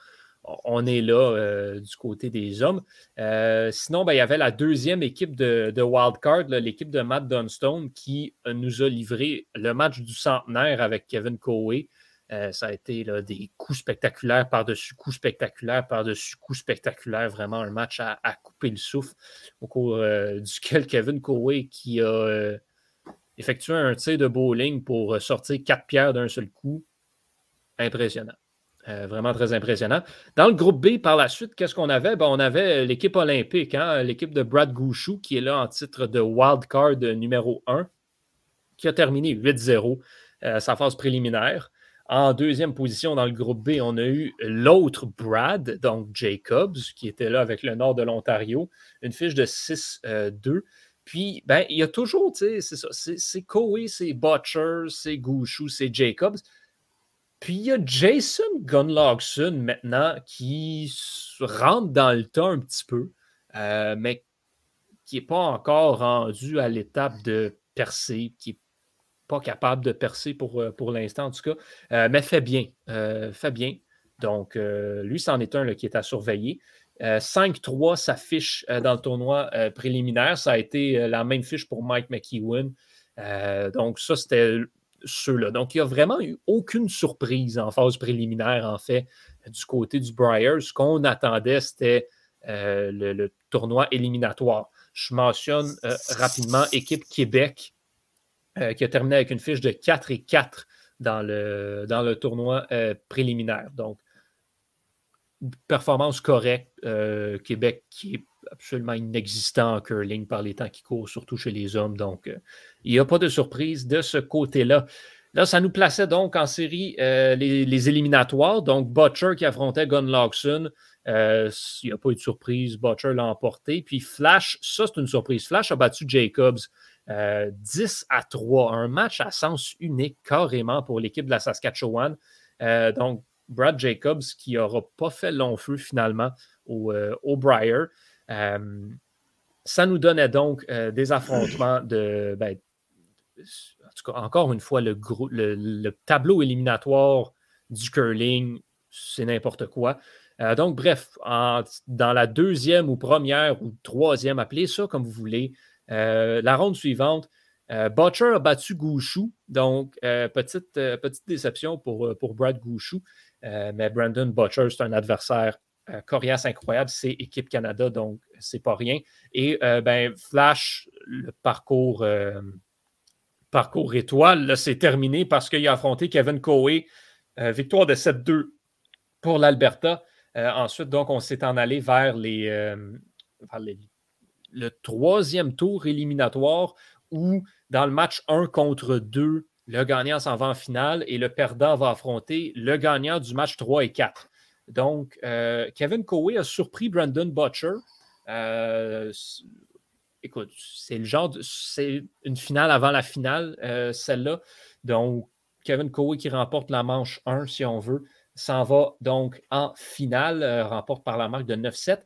On est là euh, du côté des hommes. Euh, sinon, ben, il y avait la deuxième équipe de, Wildcard, l'équipe de Matt Dunstone, qui euh, nous a livré le match du centenaire avec Kevin Coe. ça a été des coups spectaculaires par-dessus coups spectaculaires par-dessus coups spectaculaires. Vraiment un match à, couper le souffle au cours duquel Kevin Coe qui a effectué un tir de bowling pour sortir quatre pierres d'un seul coup. Impressionnant. Euh, vraiment très impressionnant. Dans le groupe B, par la suite, qu'est-ce qu'on avait? Ben, on avait l'équipe olympique, hein, l'équipe de Brad Gouchou, qui est là en titre de wildcard numéro 1, qui a terminé 8-0 euh, sa phase préliminaire. En deuxième position dans le groupe B, on a eu l'autre Brad, donc Jacobs, qui était là avec le nord de l'Ontario, une fiche de 6-2. Euh, Puis, ben, il y a toujours, c'est ça, c'est Coe, c'est Butcher, c'est Gouchou, c'est Jacobs. Puis il y a Jason Gunlogson maintenant qui rentre dans le temps un petit peu. mais qui n'est pas encore rendu à l'étape de percer, qui n'est pas capable de percer pour, pour l'instant, en tout cas, mais fait bien. fait bien. Donc, lui, c'en est un qui est à surveiller. 5-3 s'affiche dans le tournoi préliminaire. Ça a été la même fiche pour Mike McEwen. donc, ça, c'était ceux-là. Donc, il n'y a vraiment eu aucune surprise en phase préliminaire, en fait, du côté du Briar. Ce qu'on attendait, c'était euh, le, tournoi éliminatoire. Je mentionne euh, rapidement équipe Québec, euh, qui a terminé avec une fiche de 4 et 4 dans le, dans le tournoi préliminaire. Donc, performance correcte. Québec qui est absolument inexistant en curling par les temps qui courent, surtout chez les hommes. Donc, euh, il n'y a pas de surprise de ce côté-là. Là, ça nous plaçait donc en série euh, les, éliminatoires. Donc, Butcher qui affrontait Gun Euh, il n'y a pas eu de surprise. Butcher l'a emporté. Puis Flash, ça, c'est une surprise. Flash a battu Jacobs 10 euh, à 3. Un match à sens unique, carrément, pour l'équipe de la Saskatchewan. donc, Brad Jacobs qui n'aura pas fait long feu finalement au, au Briar. Euh, ça nous donnait donc euh, des affrontements de. Ben, en tout cas, encore une fois, le, le, tableau éliminatoire du curling, c'est n'importe quoi. Euh, donc, bref, dans la deuxième ou première ou troisième, appelez ça comme vous voulez, la ronde suivante, Butcher a battu Gouchou. Donc, petite, petite déception pour, pour Brad Gouchou. mais Brandon Butcher, c'est un adversaire euh, Corias incroyable, c'est Équipe Canada, donc c'est pas rien. Et euh, ben, Flash, le parcours, euh, étoile, c'est terminé parce qu'il a affronté Kevin Coe, victoire de 7-2 pour l'Alberta. ensuite, donc, on s'est en allé vers le troisième tour éliminatoire où, dans le match 1 contre 2, le gagnant s'en va en finale et le perdant va affronter le gagnant du match 3 et 4. Donc, euh, Kevin Coe a surpris Brandon Butcher. Euh, écoute, c'est le genre c'est une finale avant la finale, euh, celle-là. Donc, Kevin Coe qui remporte la manche 1, si on veut, s'en va donc en finale, remporte par la marque de 9-7.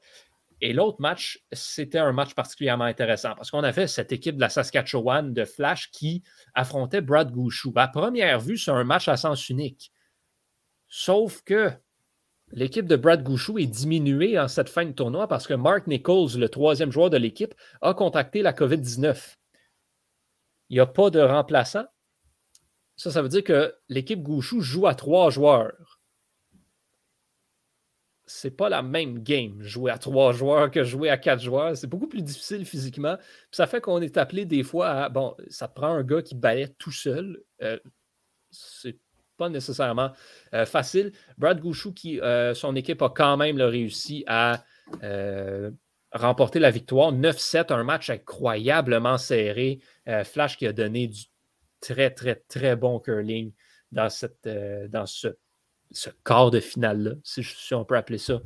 Et l'autre match, c'était un match particulièrement intéressant parce qu'on avait cette équipe de la Saskatchewan de Flash qui affrontait Brad Gouchou. À première vue, c'est un match à sens unique. Sauf que L'équipe de Brad Gouchou est diminuée en cette fin de tournoi parce que Mark Nichols, le troisième joueur de l'équipe, a contacté la COVID-19. Il n'y a pas de remplaçant. Ça, ça veut dire que l'équipe Gouchou joue à trois joueurs. C'est pas la même game, jouer à trois joueurs que jouer à quatre joueurs. C'est beaucoup plus difficile physiquement. ça fait qu'on est appelé des fois à. Bon, ça prend un gars qui balaie tout seul. Euh, c'est pas nécessairement euh, facile. Brad Gouchou, qui euh, son équipe a quand même réussi à euh, remporter la victoire. 9-7, un match incroyablement serré. Flash qui a donné du très, très, très bon curling dans, cette, dans ce, quart de finale-là, si, on peut appeler ça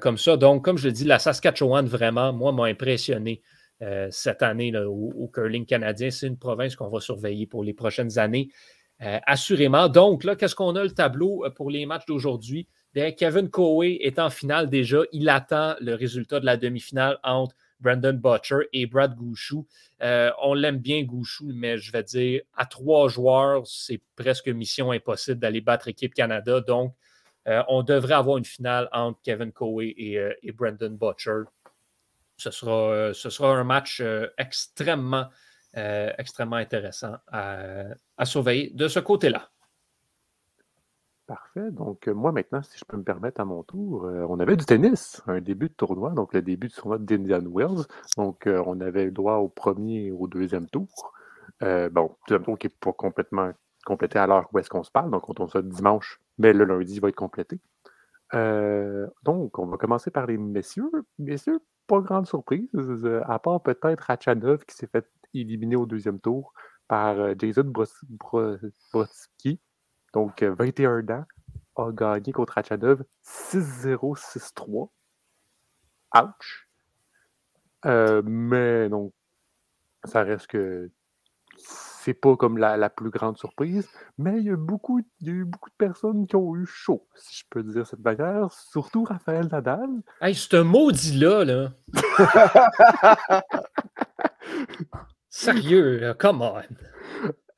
comme ça. Donc, comme je le dis, la Saskatchewan, vraiment, moi, m'a impressionné. cette année au, curling canadien. C'est une province qu'on va surveiller pour les prochaines années. Euh, assurément. Donc, là, qu'est-ce qu'on a le tableau euh, pour les matchs d'aujourd'hui? Kevin Coe est en finale déjà. Il attend le résultat de la demi-finale entre Brandon Butcher et Brad Gouchou. Euh, on l'aime bien, Gouchou, mais je vais dire, à trois joueurs, c'est presque mission impossible d'aller battre équipe Canada. Donc, on devrait avoir une finale entre Kevin Coe et, et Brandon Butcher. Ce sera, ce sera un match extrêmement euh, extrêmement intéressant à, surveiller de ce côté-là. Parfait. Donc, euh, moi, maintenant, si je peux me permettre à mon tour, euh, on avait du tennis, un début de tournoi, donc le début du tournoi d'Indian Wells. Donc, on avait le droit au premier et au deuxième tour. bon, deuxième tour qui n'est pas complètement complété à l'heure où est-ce qu'on se parle, donc on tourne ça dimanche, mais le lundi va être complété. donc, on va commencer par les messieurs. Messieurs, pas grande surprise, à part peut-être Rachanov qui s'est fait éliminé au deuxième tour par euh, Jason Brodsky, donc 21 euh, ans, a gagné contre Hachanov 6-0, 6-3. Ouch! Euh, mais donc, ça reste que c'est pas comme la, plus grande surprise, mais il y, a beaucoup, il y a eu beaucoup de personnes qui ont eu chaud, si je peux dire cette manière, surtout Raphaël Nadal. Hey, c'est un maudit-là, là. Sérieux, come on.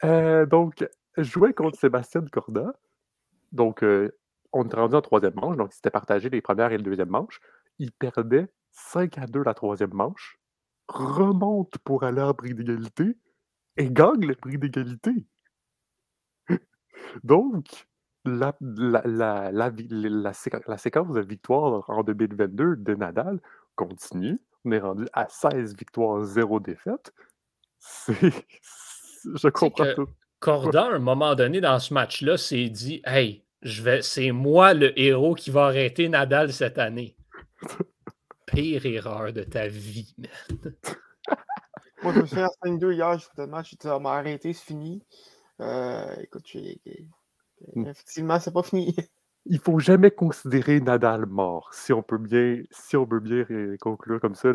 Euh, donc, jouait contre Sébastien Corda. Donc, euh, on est rendu en troisième manche, donc c'était partagé les premières et les deuxième manches. Il perdait 5 à 2 la troisième manche, remonte pour aller en prix d'égalité et gagne le prix d'égalité. Donc, la, la, la, séquence de victoires en 2022 de Nadal continue. On est rendu à 16 victoires, 0 défaites. C'est. Je comprends tout. Corda, à un moment donné dans ce match-là, s'est dit Hey, je vais, c'est moi le héros qui va arrêter Nadal cette année. Pire erreur de ta vie, man. Moi, je me suis fait 5-2 hier, je ça m'a arrêté, c'est fini. Euh, écoute, hmm. effectivement, c'est pas fini. Il faut jamais considérer Nadal mort. Si on peut bien, si on peut bien conclure comme ça,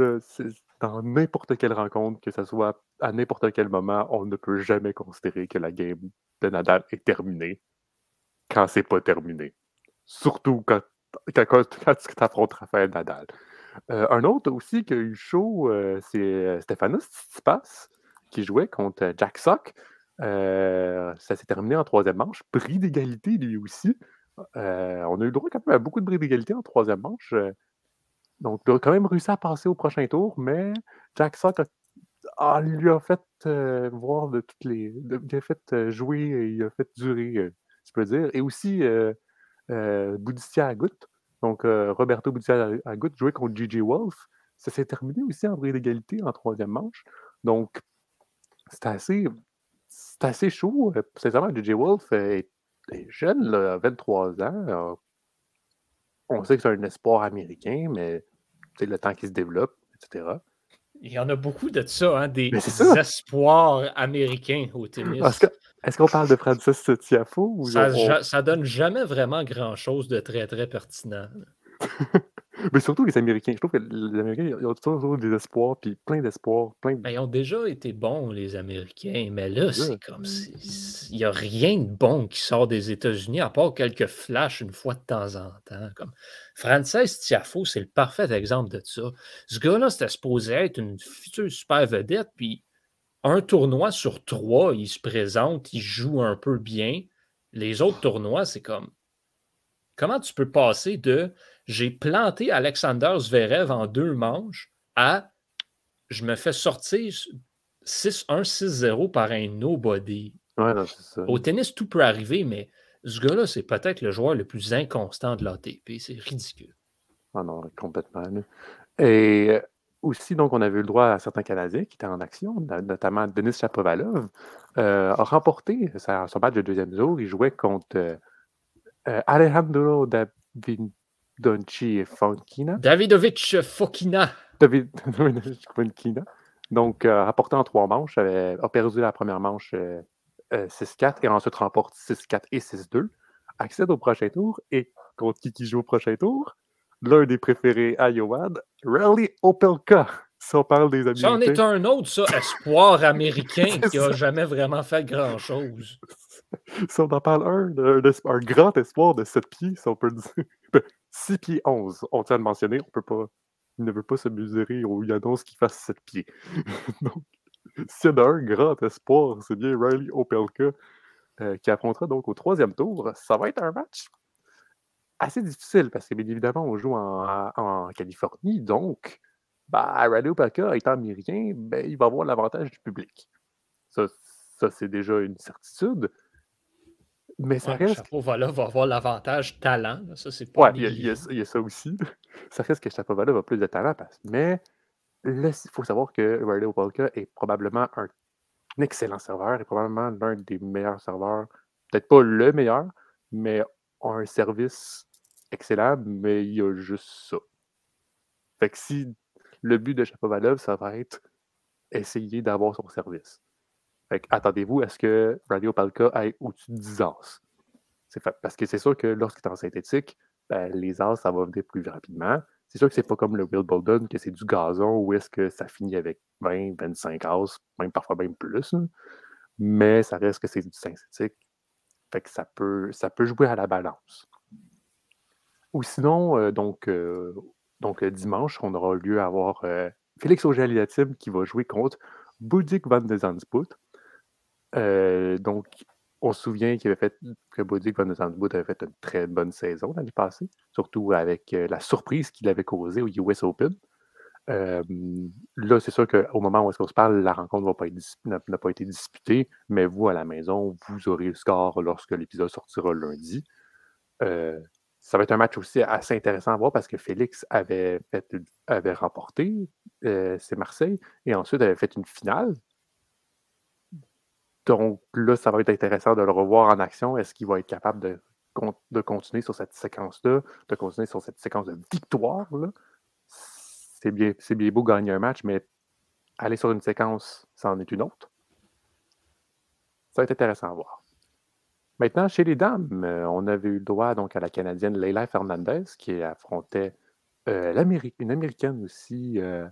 dans n'importe quelle rencontre, que ce soit à n'importe quel moment, on ne peut jamais considérer que la game de Nadal est terminée quand c'est pas terminé. Surtout quand, quand, quand tu affrontes Raphaël Nadal. Euh, un autre aussi qui a eu chaud, euh, c'est euh, Stefanos Tsitsipas qui jouait contre Jack Sock. ça s'est terminé en troisième manche. Prix d'égalité, lui aussi. on a eu droit quand même à beaucoup de prix d'égalité en troisième manche. Donc, il a quand même réussi à passer au prochain tour, mais Jack Sock lui a fait voir de toutes les. il a fait jouer et il a fait durer, je peux dire. Et aussi euh, Boudissia Agut, donc, euh, Roberto Butia Agut jouait contre Gigi Wolf. Ça s'est terminé aussi en bris d'égalité en troisième manche. Donc, c'était assez, assez chaud. Euh, sincèrement, Gigi Wolf est, jeune, là, 23 ans. On sait que c'est un espoir américain, mais c'est le temps qui se développe, etc. Il y en a beaucoup de ça, hein, des espoirs américains au tennis. Est-ce qu'on parle de Francis Tiafo? Ou ça, ça donne jamais vraiment grand-chose de très, très pertinent. Mais surtout les Américains. Je trouve que les Américains, ils ont toujours des espoirs, puis plein d'espoirs. Plein ben, ils ont déjà été bons, les Américains, mais là, c'est comme si. Il n'y a rien de bon qui sort des États-Unis, à part quelques flashs une fois de temps en temps. Comme Frances Tiafo, c'est le parfait exemple de ça. Ce gars-là, c'était supposé être une future super vedette, puis un tournoi sur trois, il se présente, il joue un peu bien. Les autres tournois, c'est comme. Comment tu peux passer de j'ai planté Alexander Zverev en deux manches à je me fais sortir 6-1, 6-0 par un nobody? Ouais, Au tennis, tout peut arriver, mais ce gars-là, c'est peut-être le joueur le plus inconstant de l'ATP. C'est ridicule. Ah non, complètement. Et aussi, donc, on avait eu le droit à certains Canadiens qui étaient en action, notamment Denis Chapovalov, euh, a remporté son match de deuxième tour. Il jouait contre euh, euh, Alejandro Davidovich Fokina. Davidovich Fokina. Davidovich Fokina. Donc, rapporté en trois manches, a perdu la première manche 6-4 et ensuite remporte 6-4 et 6-2. Accède au prochain tour et contre qui qui joue au prochain tour? l'un des préférés à Yoann, Rally Opelka. Si on parle des Américains. C'en est un autre, ça, espoir américain qui n'a jamais vraiment fait grand-chose. Si on en parle un, un, grand espoir de 7 pieds, si on peut dire. 6 pieds 11, on tient à le mentionner, on peut pas, il ne veut pas se mesurer au Yanos qui fasse 7 pieds. donc, s'il y a un grand espoir, c'est bien Riley Opelka euh, qui affrontera donc au troisième tour. Ça va être un match assez difficile parce que, bien évidemment, on joue en, Californie. Donc, bah, Radio Paca étant américain, ben, il va avoir l'avantage du public. Ça, ça c'est déjà une certitude. Mais ça reste. Chapovalov va avoir l'avantage talent. Ça, c'est pas. Ouais, il y, a ça aussi. ça reste que Chapovalov a plus de talent. Parce... Mais il faut savoir que Radio Polka est probablement un, excellent serveur et probablement l'un des meilleurs serveurs. Peut-être pas le meilleur, mais a un service excellent, mais il y a juste ça. Fait que si le but de Chapovalov, ça va être essayer d'avoir son service. Attendez-vous à ce que Radio Palka aille au-dessus de 10 as. Parce que c'est sûr que lorsqu'il est en synthétique, ben, les as, ça va venir plus rapidement. C'est sûr que c'est pas comme le Wimbledon, que c'est du gazon, où est-ce que ça finit avec 20, 25 as, même parfois même plus. mais ça reste que c'est du synthétique. Fait que ça peut, ça peut jouer à la balance. Ou sinon, euh, donc, euh, donc dimanche, on aura lieu à avoir Félix auger qui va jouer contre Budik van de Zandsput. donc, on se souvient qu'il avait fait que Budik van Zandsput avait fait une très bonne saison l'année passée, surtout avec la surprise qu'il avait causée au US Open là, c'est sûr qu'au moment où on se parle, la rencontre n'a pas été disputée, mais vous, à la maison, vous aurez le score lorsque l'épisode sortira lundi. ça va être un match aussi assez intéressant à voir parce que Félix avait, remporté c'est Marseille et ensuite avait fait une finale. Donc là, ça va être intéressant de le revoir en action. Est-ce qu'il va être capable de, continuer sur cette séquence-là, de continuer sur cette séquence de victoire-là? c'est bien, bien beau gagner un match, mais aller sur une séquence, ça en est une autre. Ça va être intéressant à voir. Maintenant, chez les dames, euh, on avait eu le droit donc, à la Canadienne Leila Fernandez qui affrontait euh, une Américaine aussi, euh,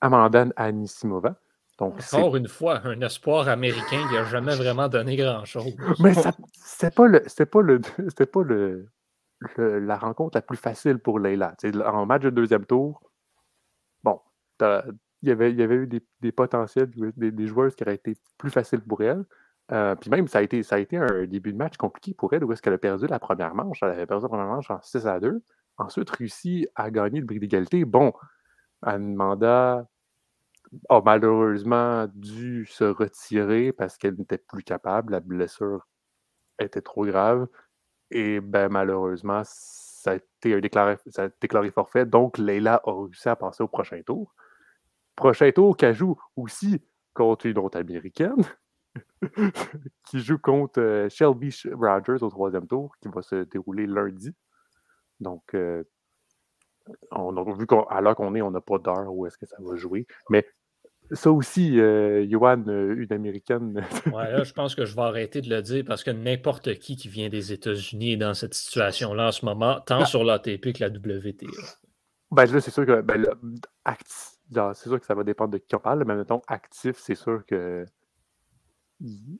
Amanda Anisimova. Donc, Encore une fois, un espoir américain qui n'a jamais vraiment donné grand-chose. Mais c'est pas le, pas le, pas le, la rencontre la plus facile pour Leila. en match de deuxième tour, bon, il y, avait, y avait eu des, potentiels, des, des, joueuses qui auraient été plus faciles pour elle. Euh, puis même, ça a, été, ça a été un début de match compliqué pour elle, où est-ce qu'elle a perdu la première manche? Elle avait perdu la première manche en 6 à 2. Ensuite, réussi à gagner le bris d'égalité. Bon, Amanda a malheureusement dû se retirer parce qu'elle n'était plus capable. La blessure était trop grave. Et ben, malheureusement, ça a été déclaré, forfait. Donc, Leila a réussi à passer au prochain tour. Prochain tour qu'elle joue aussi contre une autre américaine qui joue contre euh, Shelby Rogers au troisième tour, qui va se dérouler lundi. Donc, euh, on a vu qu'à l'heure qu'on est, on n'a pas d'heure où est-ce que ça va jouer. Mais ça aussi, euh, Johan, euh, une américaine. ouais, là, je pense que je vais arrêter de le dire parce que n'importe qui qui vient des États-Unis est dans cette situation-là en ce moment, tant ah. sur l'ATP que la WTA. Ben là, c'est sûr que ben, c'est sûr que ça va dépendre de qui on parle, mais mettons actif, c'est sûr que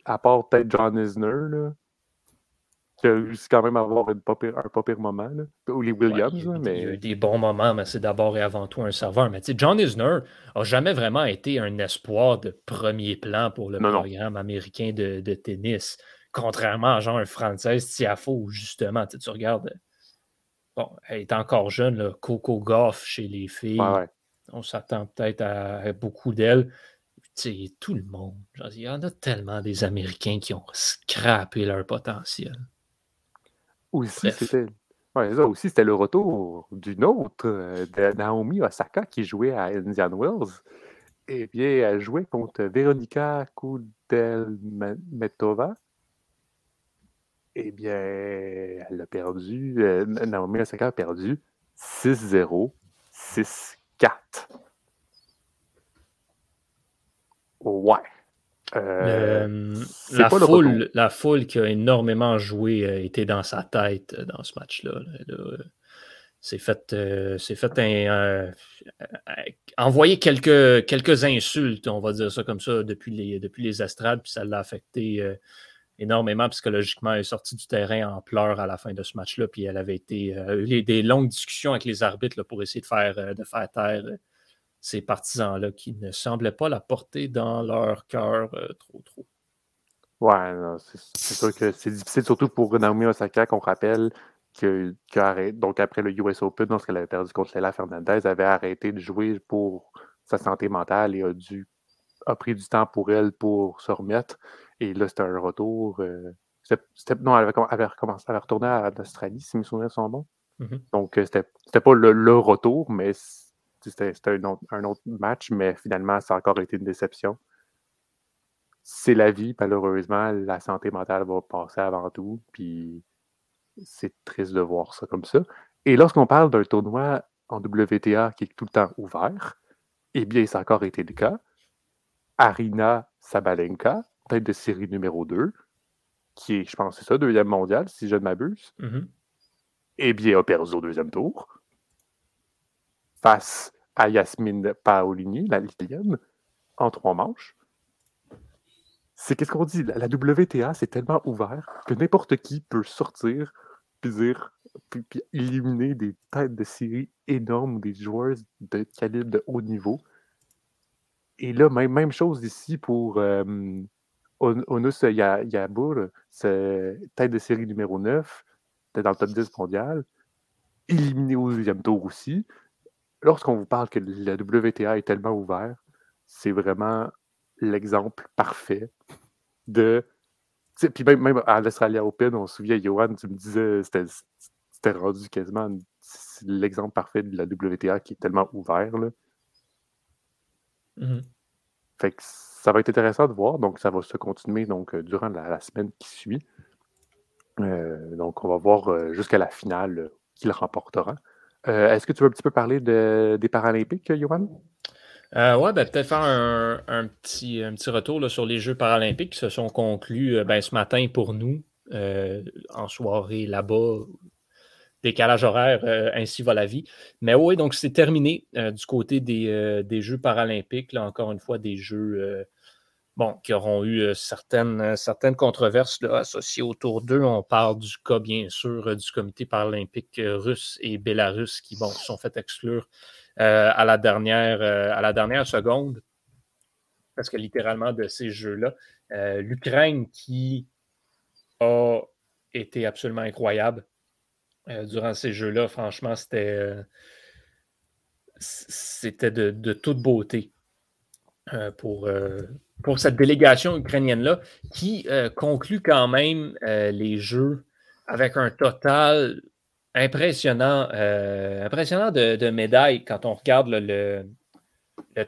à part peut-être John Isner, là, qui a réussi quand même à avoir un pas pire moment. Là. Ou les Williams. mais... Il y a eu des bons moments, mais c'est d'abord et avant tout un serveur. Mais tu sais, John Isner n'a jamais vraiment été un espoir de premier plan pour le programme américain de, tennis. Contrairement à genre un Français Tiafo, justement, tu regardes. Bon, elle est encore jeune, là, Coco Goff chez les filles. On s'attend peut-être à, beaucoup d'elle. Tout le monde. il y en a tellement des Américains qui ont scrappé leur potentiel. Aussi, c'était aussi, c'était le retour d'une autre, euh, de Naomi Osaka, qui jouait à Indian Wells. Eh bien, elle jouait contre Veronika Kudelmetova. Eh bien, elle a perdu. Euh, Naomi Osaka a perdu 6-0, 6-4. Ouais. Euh, la, foule, la, foule, qui a énormément joué a été dans sa tête euh, dans ce match-là. C'est fait, euh, fait un, envoyer quelques, quelques insultes, on va dire ça comme ça, depuis les, depuis les estrades, puis ça l'a affecté énormément psychologiquement. Elle est sortie du terrain en pleurs à la fin de ce match-là, puis elle avait été eu des longues discussions avec les arbitres pour essayer de faire, de faire taire ces partisans-là qui ne semblaient pas la porter dans leur cœur euh, trop, trop. Ouais, c'est sûr que c'est difficile, surtout pour Naomi Osaka, qu'on rappelle que, donc après le US Open, lorsqu'elle avait perdu contre Leila Fernandez, elle avait arrêté de jouer pour sa santé mentale et a dû a pris du temps pour elle pour se remettre. Et là, c'était un retour. Euh, non, elle avait, recommencé, elle avait retourné à l'Australie, si mes souvenirs sont bons. Mm-hmm. Donc, euh, c'était pas le, le, retour, mais c'était un autre, match, mais finalement, ça a encore été une déception. C'est la vie, malheureusement. La santé mentale va passer avant tout. Puis c'est triste de voir ça comme ça. Et lorsqu'on parle d'un tournoi en WTA qui est tout le temps ouvert, eh bien, ça a encore été le cas. Arina Sabalenka, tête de série numéro 2, qui est, je pense, c'est ça, deuxième mondial, si je ne m'abuse, mm-hmm. eh bien, a perdu au deuxième tour face à Yasmine Paolini, la l'italienne, en trois manches. c'est qu'est-ce qu'on dit? La, WTA, c'est tellement ouvert que n'importe qui peut sortir puis dire puis, éliminer des têtes de série énormes des joueurs de calibre de haut niveau. Et là, même, même chose ici pour euh, Onus Yabur, tête de série numéro 9, dans le top 10 mondial, éliminé au deuxième tour aussi. Lorsqu'on vous parle que la WTA est tellement ouverte, c'est vraiment l'exemple parfait de. Puis même, même, à l'Australia Open, on se souvient, Johan, tu me disais, c'était rendu quasiment l'exemple parfait de la WTA qui est tellement ouvert. Là. Mm-hmm. Fait que ça va être intéressant de voir. Donc, ça va se continuer donc, euh, durant la, semaine qui suit. Euh, donc, on va voir euh, jusqu'à la finale qui le remportera. Est-ce que tu veux un petit peu parler des Paralympiques, Johan? Euh, oui, ben, peut-être faire un, petit, un petit retour sur les Jeux paralympiques qui se sont conclus ben, ce matin pour nous, en soirée là-bas, décalage horaire, euh, ainsi va la vie. Mais oui, donc c'est terminé euh, du côté des, euh, Jeux paralympiques. Là, encore une fois, des Jeux bon, qui auront eu certaines, certaines controverses associées autour d'eux. On parle du cas, bien sûr, du comité paralympique russe et bélarus qui bon, sont fait exclure à, la dernière, à la dernière seconde. Parce que littéralement, de ces Jeux-là, l'Ukraine qui a été absolument incroyable euh, durant ces jeux-là. Franchement, c'était, euh, c'était de, toute beauté euh, pour, pour cette délégation ukrainienne-là qui conclut quand même les jeux avec un total impressionnant, impressionnant de, médailles quand on regarde le,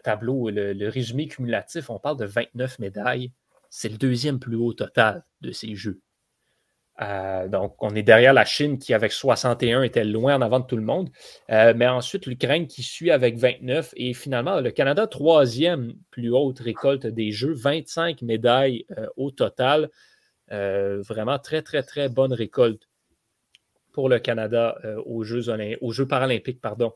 tableau, le, le, résumé cumulatif. On parle de 29 médailles. C'est le deuxième plus haut total de ces jeux. Euh, donc, on est derrière la Chine qui, avec 61, était loin en avant de tout le monde. Euh, mais ensuite, l'Ukraine qui suit avec 29. Et finalement, le Canada, troisième plus haute récolte des Jeux, 25 médailles euh, au total. vraiment très, très, très bonne récolte pour le Canada aux, Jeux aux Jeux paralympiques pardon,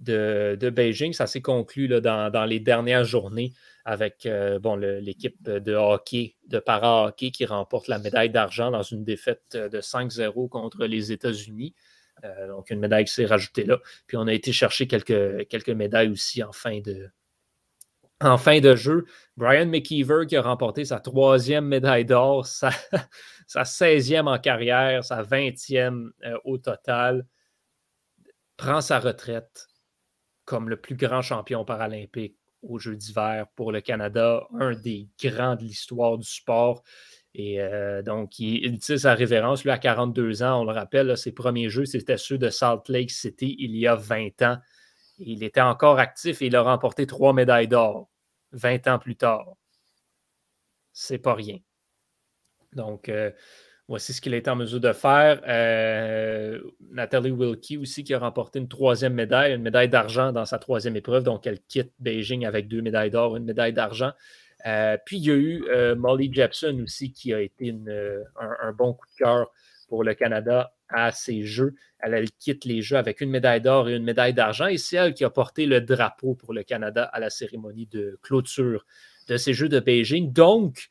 de, Beijing. Ça s'est conclu dans, les dernières journées avec euh, l'équipe de hockey, de para-hockey qui remporte la médaille d'argent dans une défaite euh, de 5-0 contre les États-Unis. Euh, donc, une médaille qui s'est rajoutée là. Puis, on a été chercher quelques, médailles aussi en fin de, en fin de jeu. Brian McKeever qui a remporté sa troisième médaille d'or, sa, sa 16e en carrière, sa 20e au total, prend sa retraite comme le plus grand champion paralympique aux Jeux d'hiver pour le Canada, un des grands de l'histoire du sport. Et euh, donc, il, utilise sa révérence. Lui, à 42 ans, on le rappelle, ses premiers jeux, c'était ceux de Salt Lake City il y a 20 ans. il était encore actif et il a remporté trois médailles d'or 20 ans plus tard. C'est pas rien. Donc, euh, Voici ce qu'il a en mesure de faire. Euh, Nathalie Wilkie aussi qui a remporté une troisième médaille, une médaille d'argent dans sa troisième épreuve. Donc, elle quitte Beijing avec deux médailles d'or, une médaille d'argent. Euh, puis, il y a eu euh, Molly Jepson aussi qui a été un, bon coup de cœur pour le Canada à ces Jeux. Elle, elle quitte les Jeux avec une médaille d'or et une médaille d'argent. Et c'est elle qui a porté le drapeau pour le Canada à la cérémonie de clôture de ces Jeux de Beijing. Donc,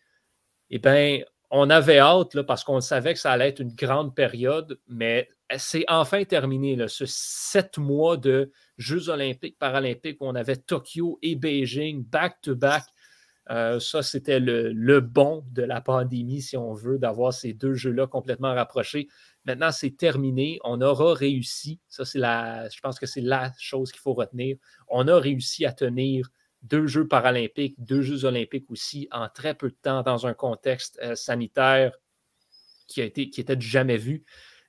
eh bien, on avait hâte parce qu'on savait que ça allait être une grande période, mais c'est enfin terminé, là, ce sept mois de Jeux olympiques, paralympiques où on avait Tokyo et Beijing back-to-back. Euh, ça, c'était le, bon de la pandémie, si on veut, d'avoir ces deux jeux-là complètement rapprochés. Maintenant, c'est terminé. On aura réussi. Ça, c'est la, je pense que c'est la chose qu'il faut retenir. On a réussi à tenir deux Jeux paralympiques, deux Jeux olympiques aussi en très peu de temps dans un contexte euh, sanitaire qui, a été, qui était jamais vu.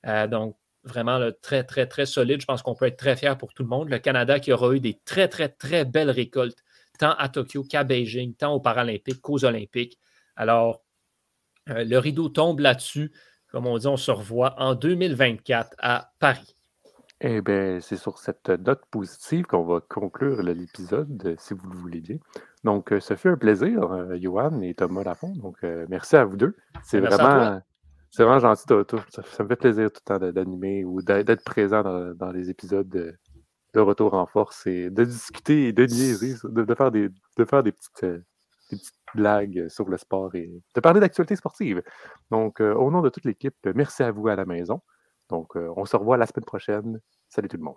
Euh, donc, vraiment très, très, très solide. Je pense qu'on peut être très fier pour tout le monde. Le Canada qui aura eu des très, très, très belles récoltes, tant à Tokyo qu'à Beijing, tant aux Paralympiques qu'aux Olympiques. Alors, euh, le rideau tombe là-dessus. Comme on dit, on se revoit en 2024 à Paris. Eh bien, c'est sur cette euh, note positive qu'on va conclure l'épisode, euh, si vous le voulez bien. Donc, euh, ça fait un plaisir, Johan et Thomas Lafont. Donc, merci à vous deux. C'est ben, vraiment, gentil. T as, ça, me fait plaisir tout le temps d'animer ou d'être présent dans, les épisodes de, Retour en force et de discuter et de niaiser, de, faire, des, de faire des, petites, des petites blagues sur le sport et de parler d'actualité sportive. Donc, au nom de toute l'équipe, merci à vous à la maison. Donc, euh, on se revoit la semaine prochaine. Salut tout le monde.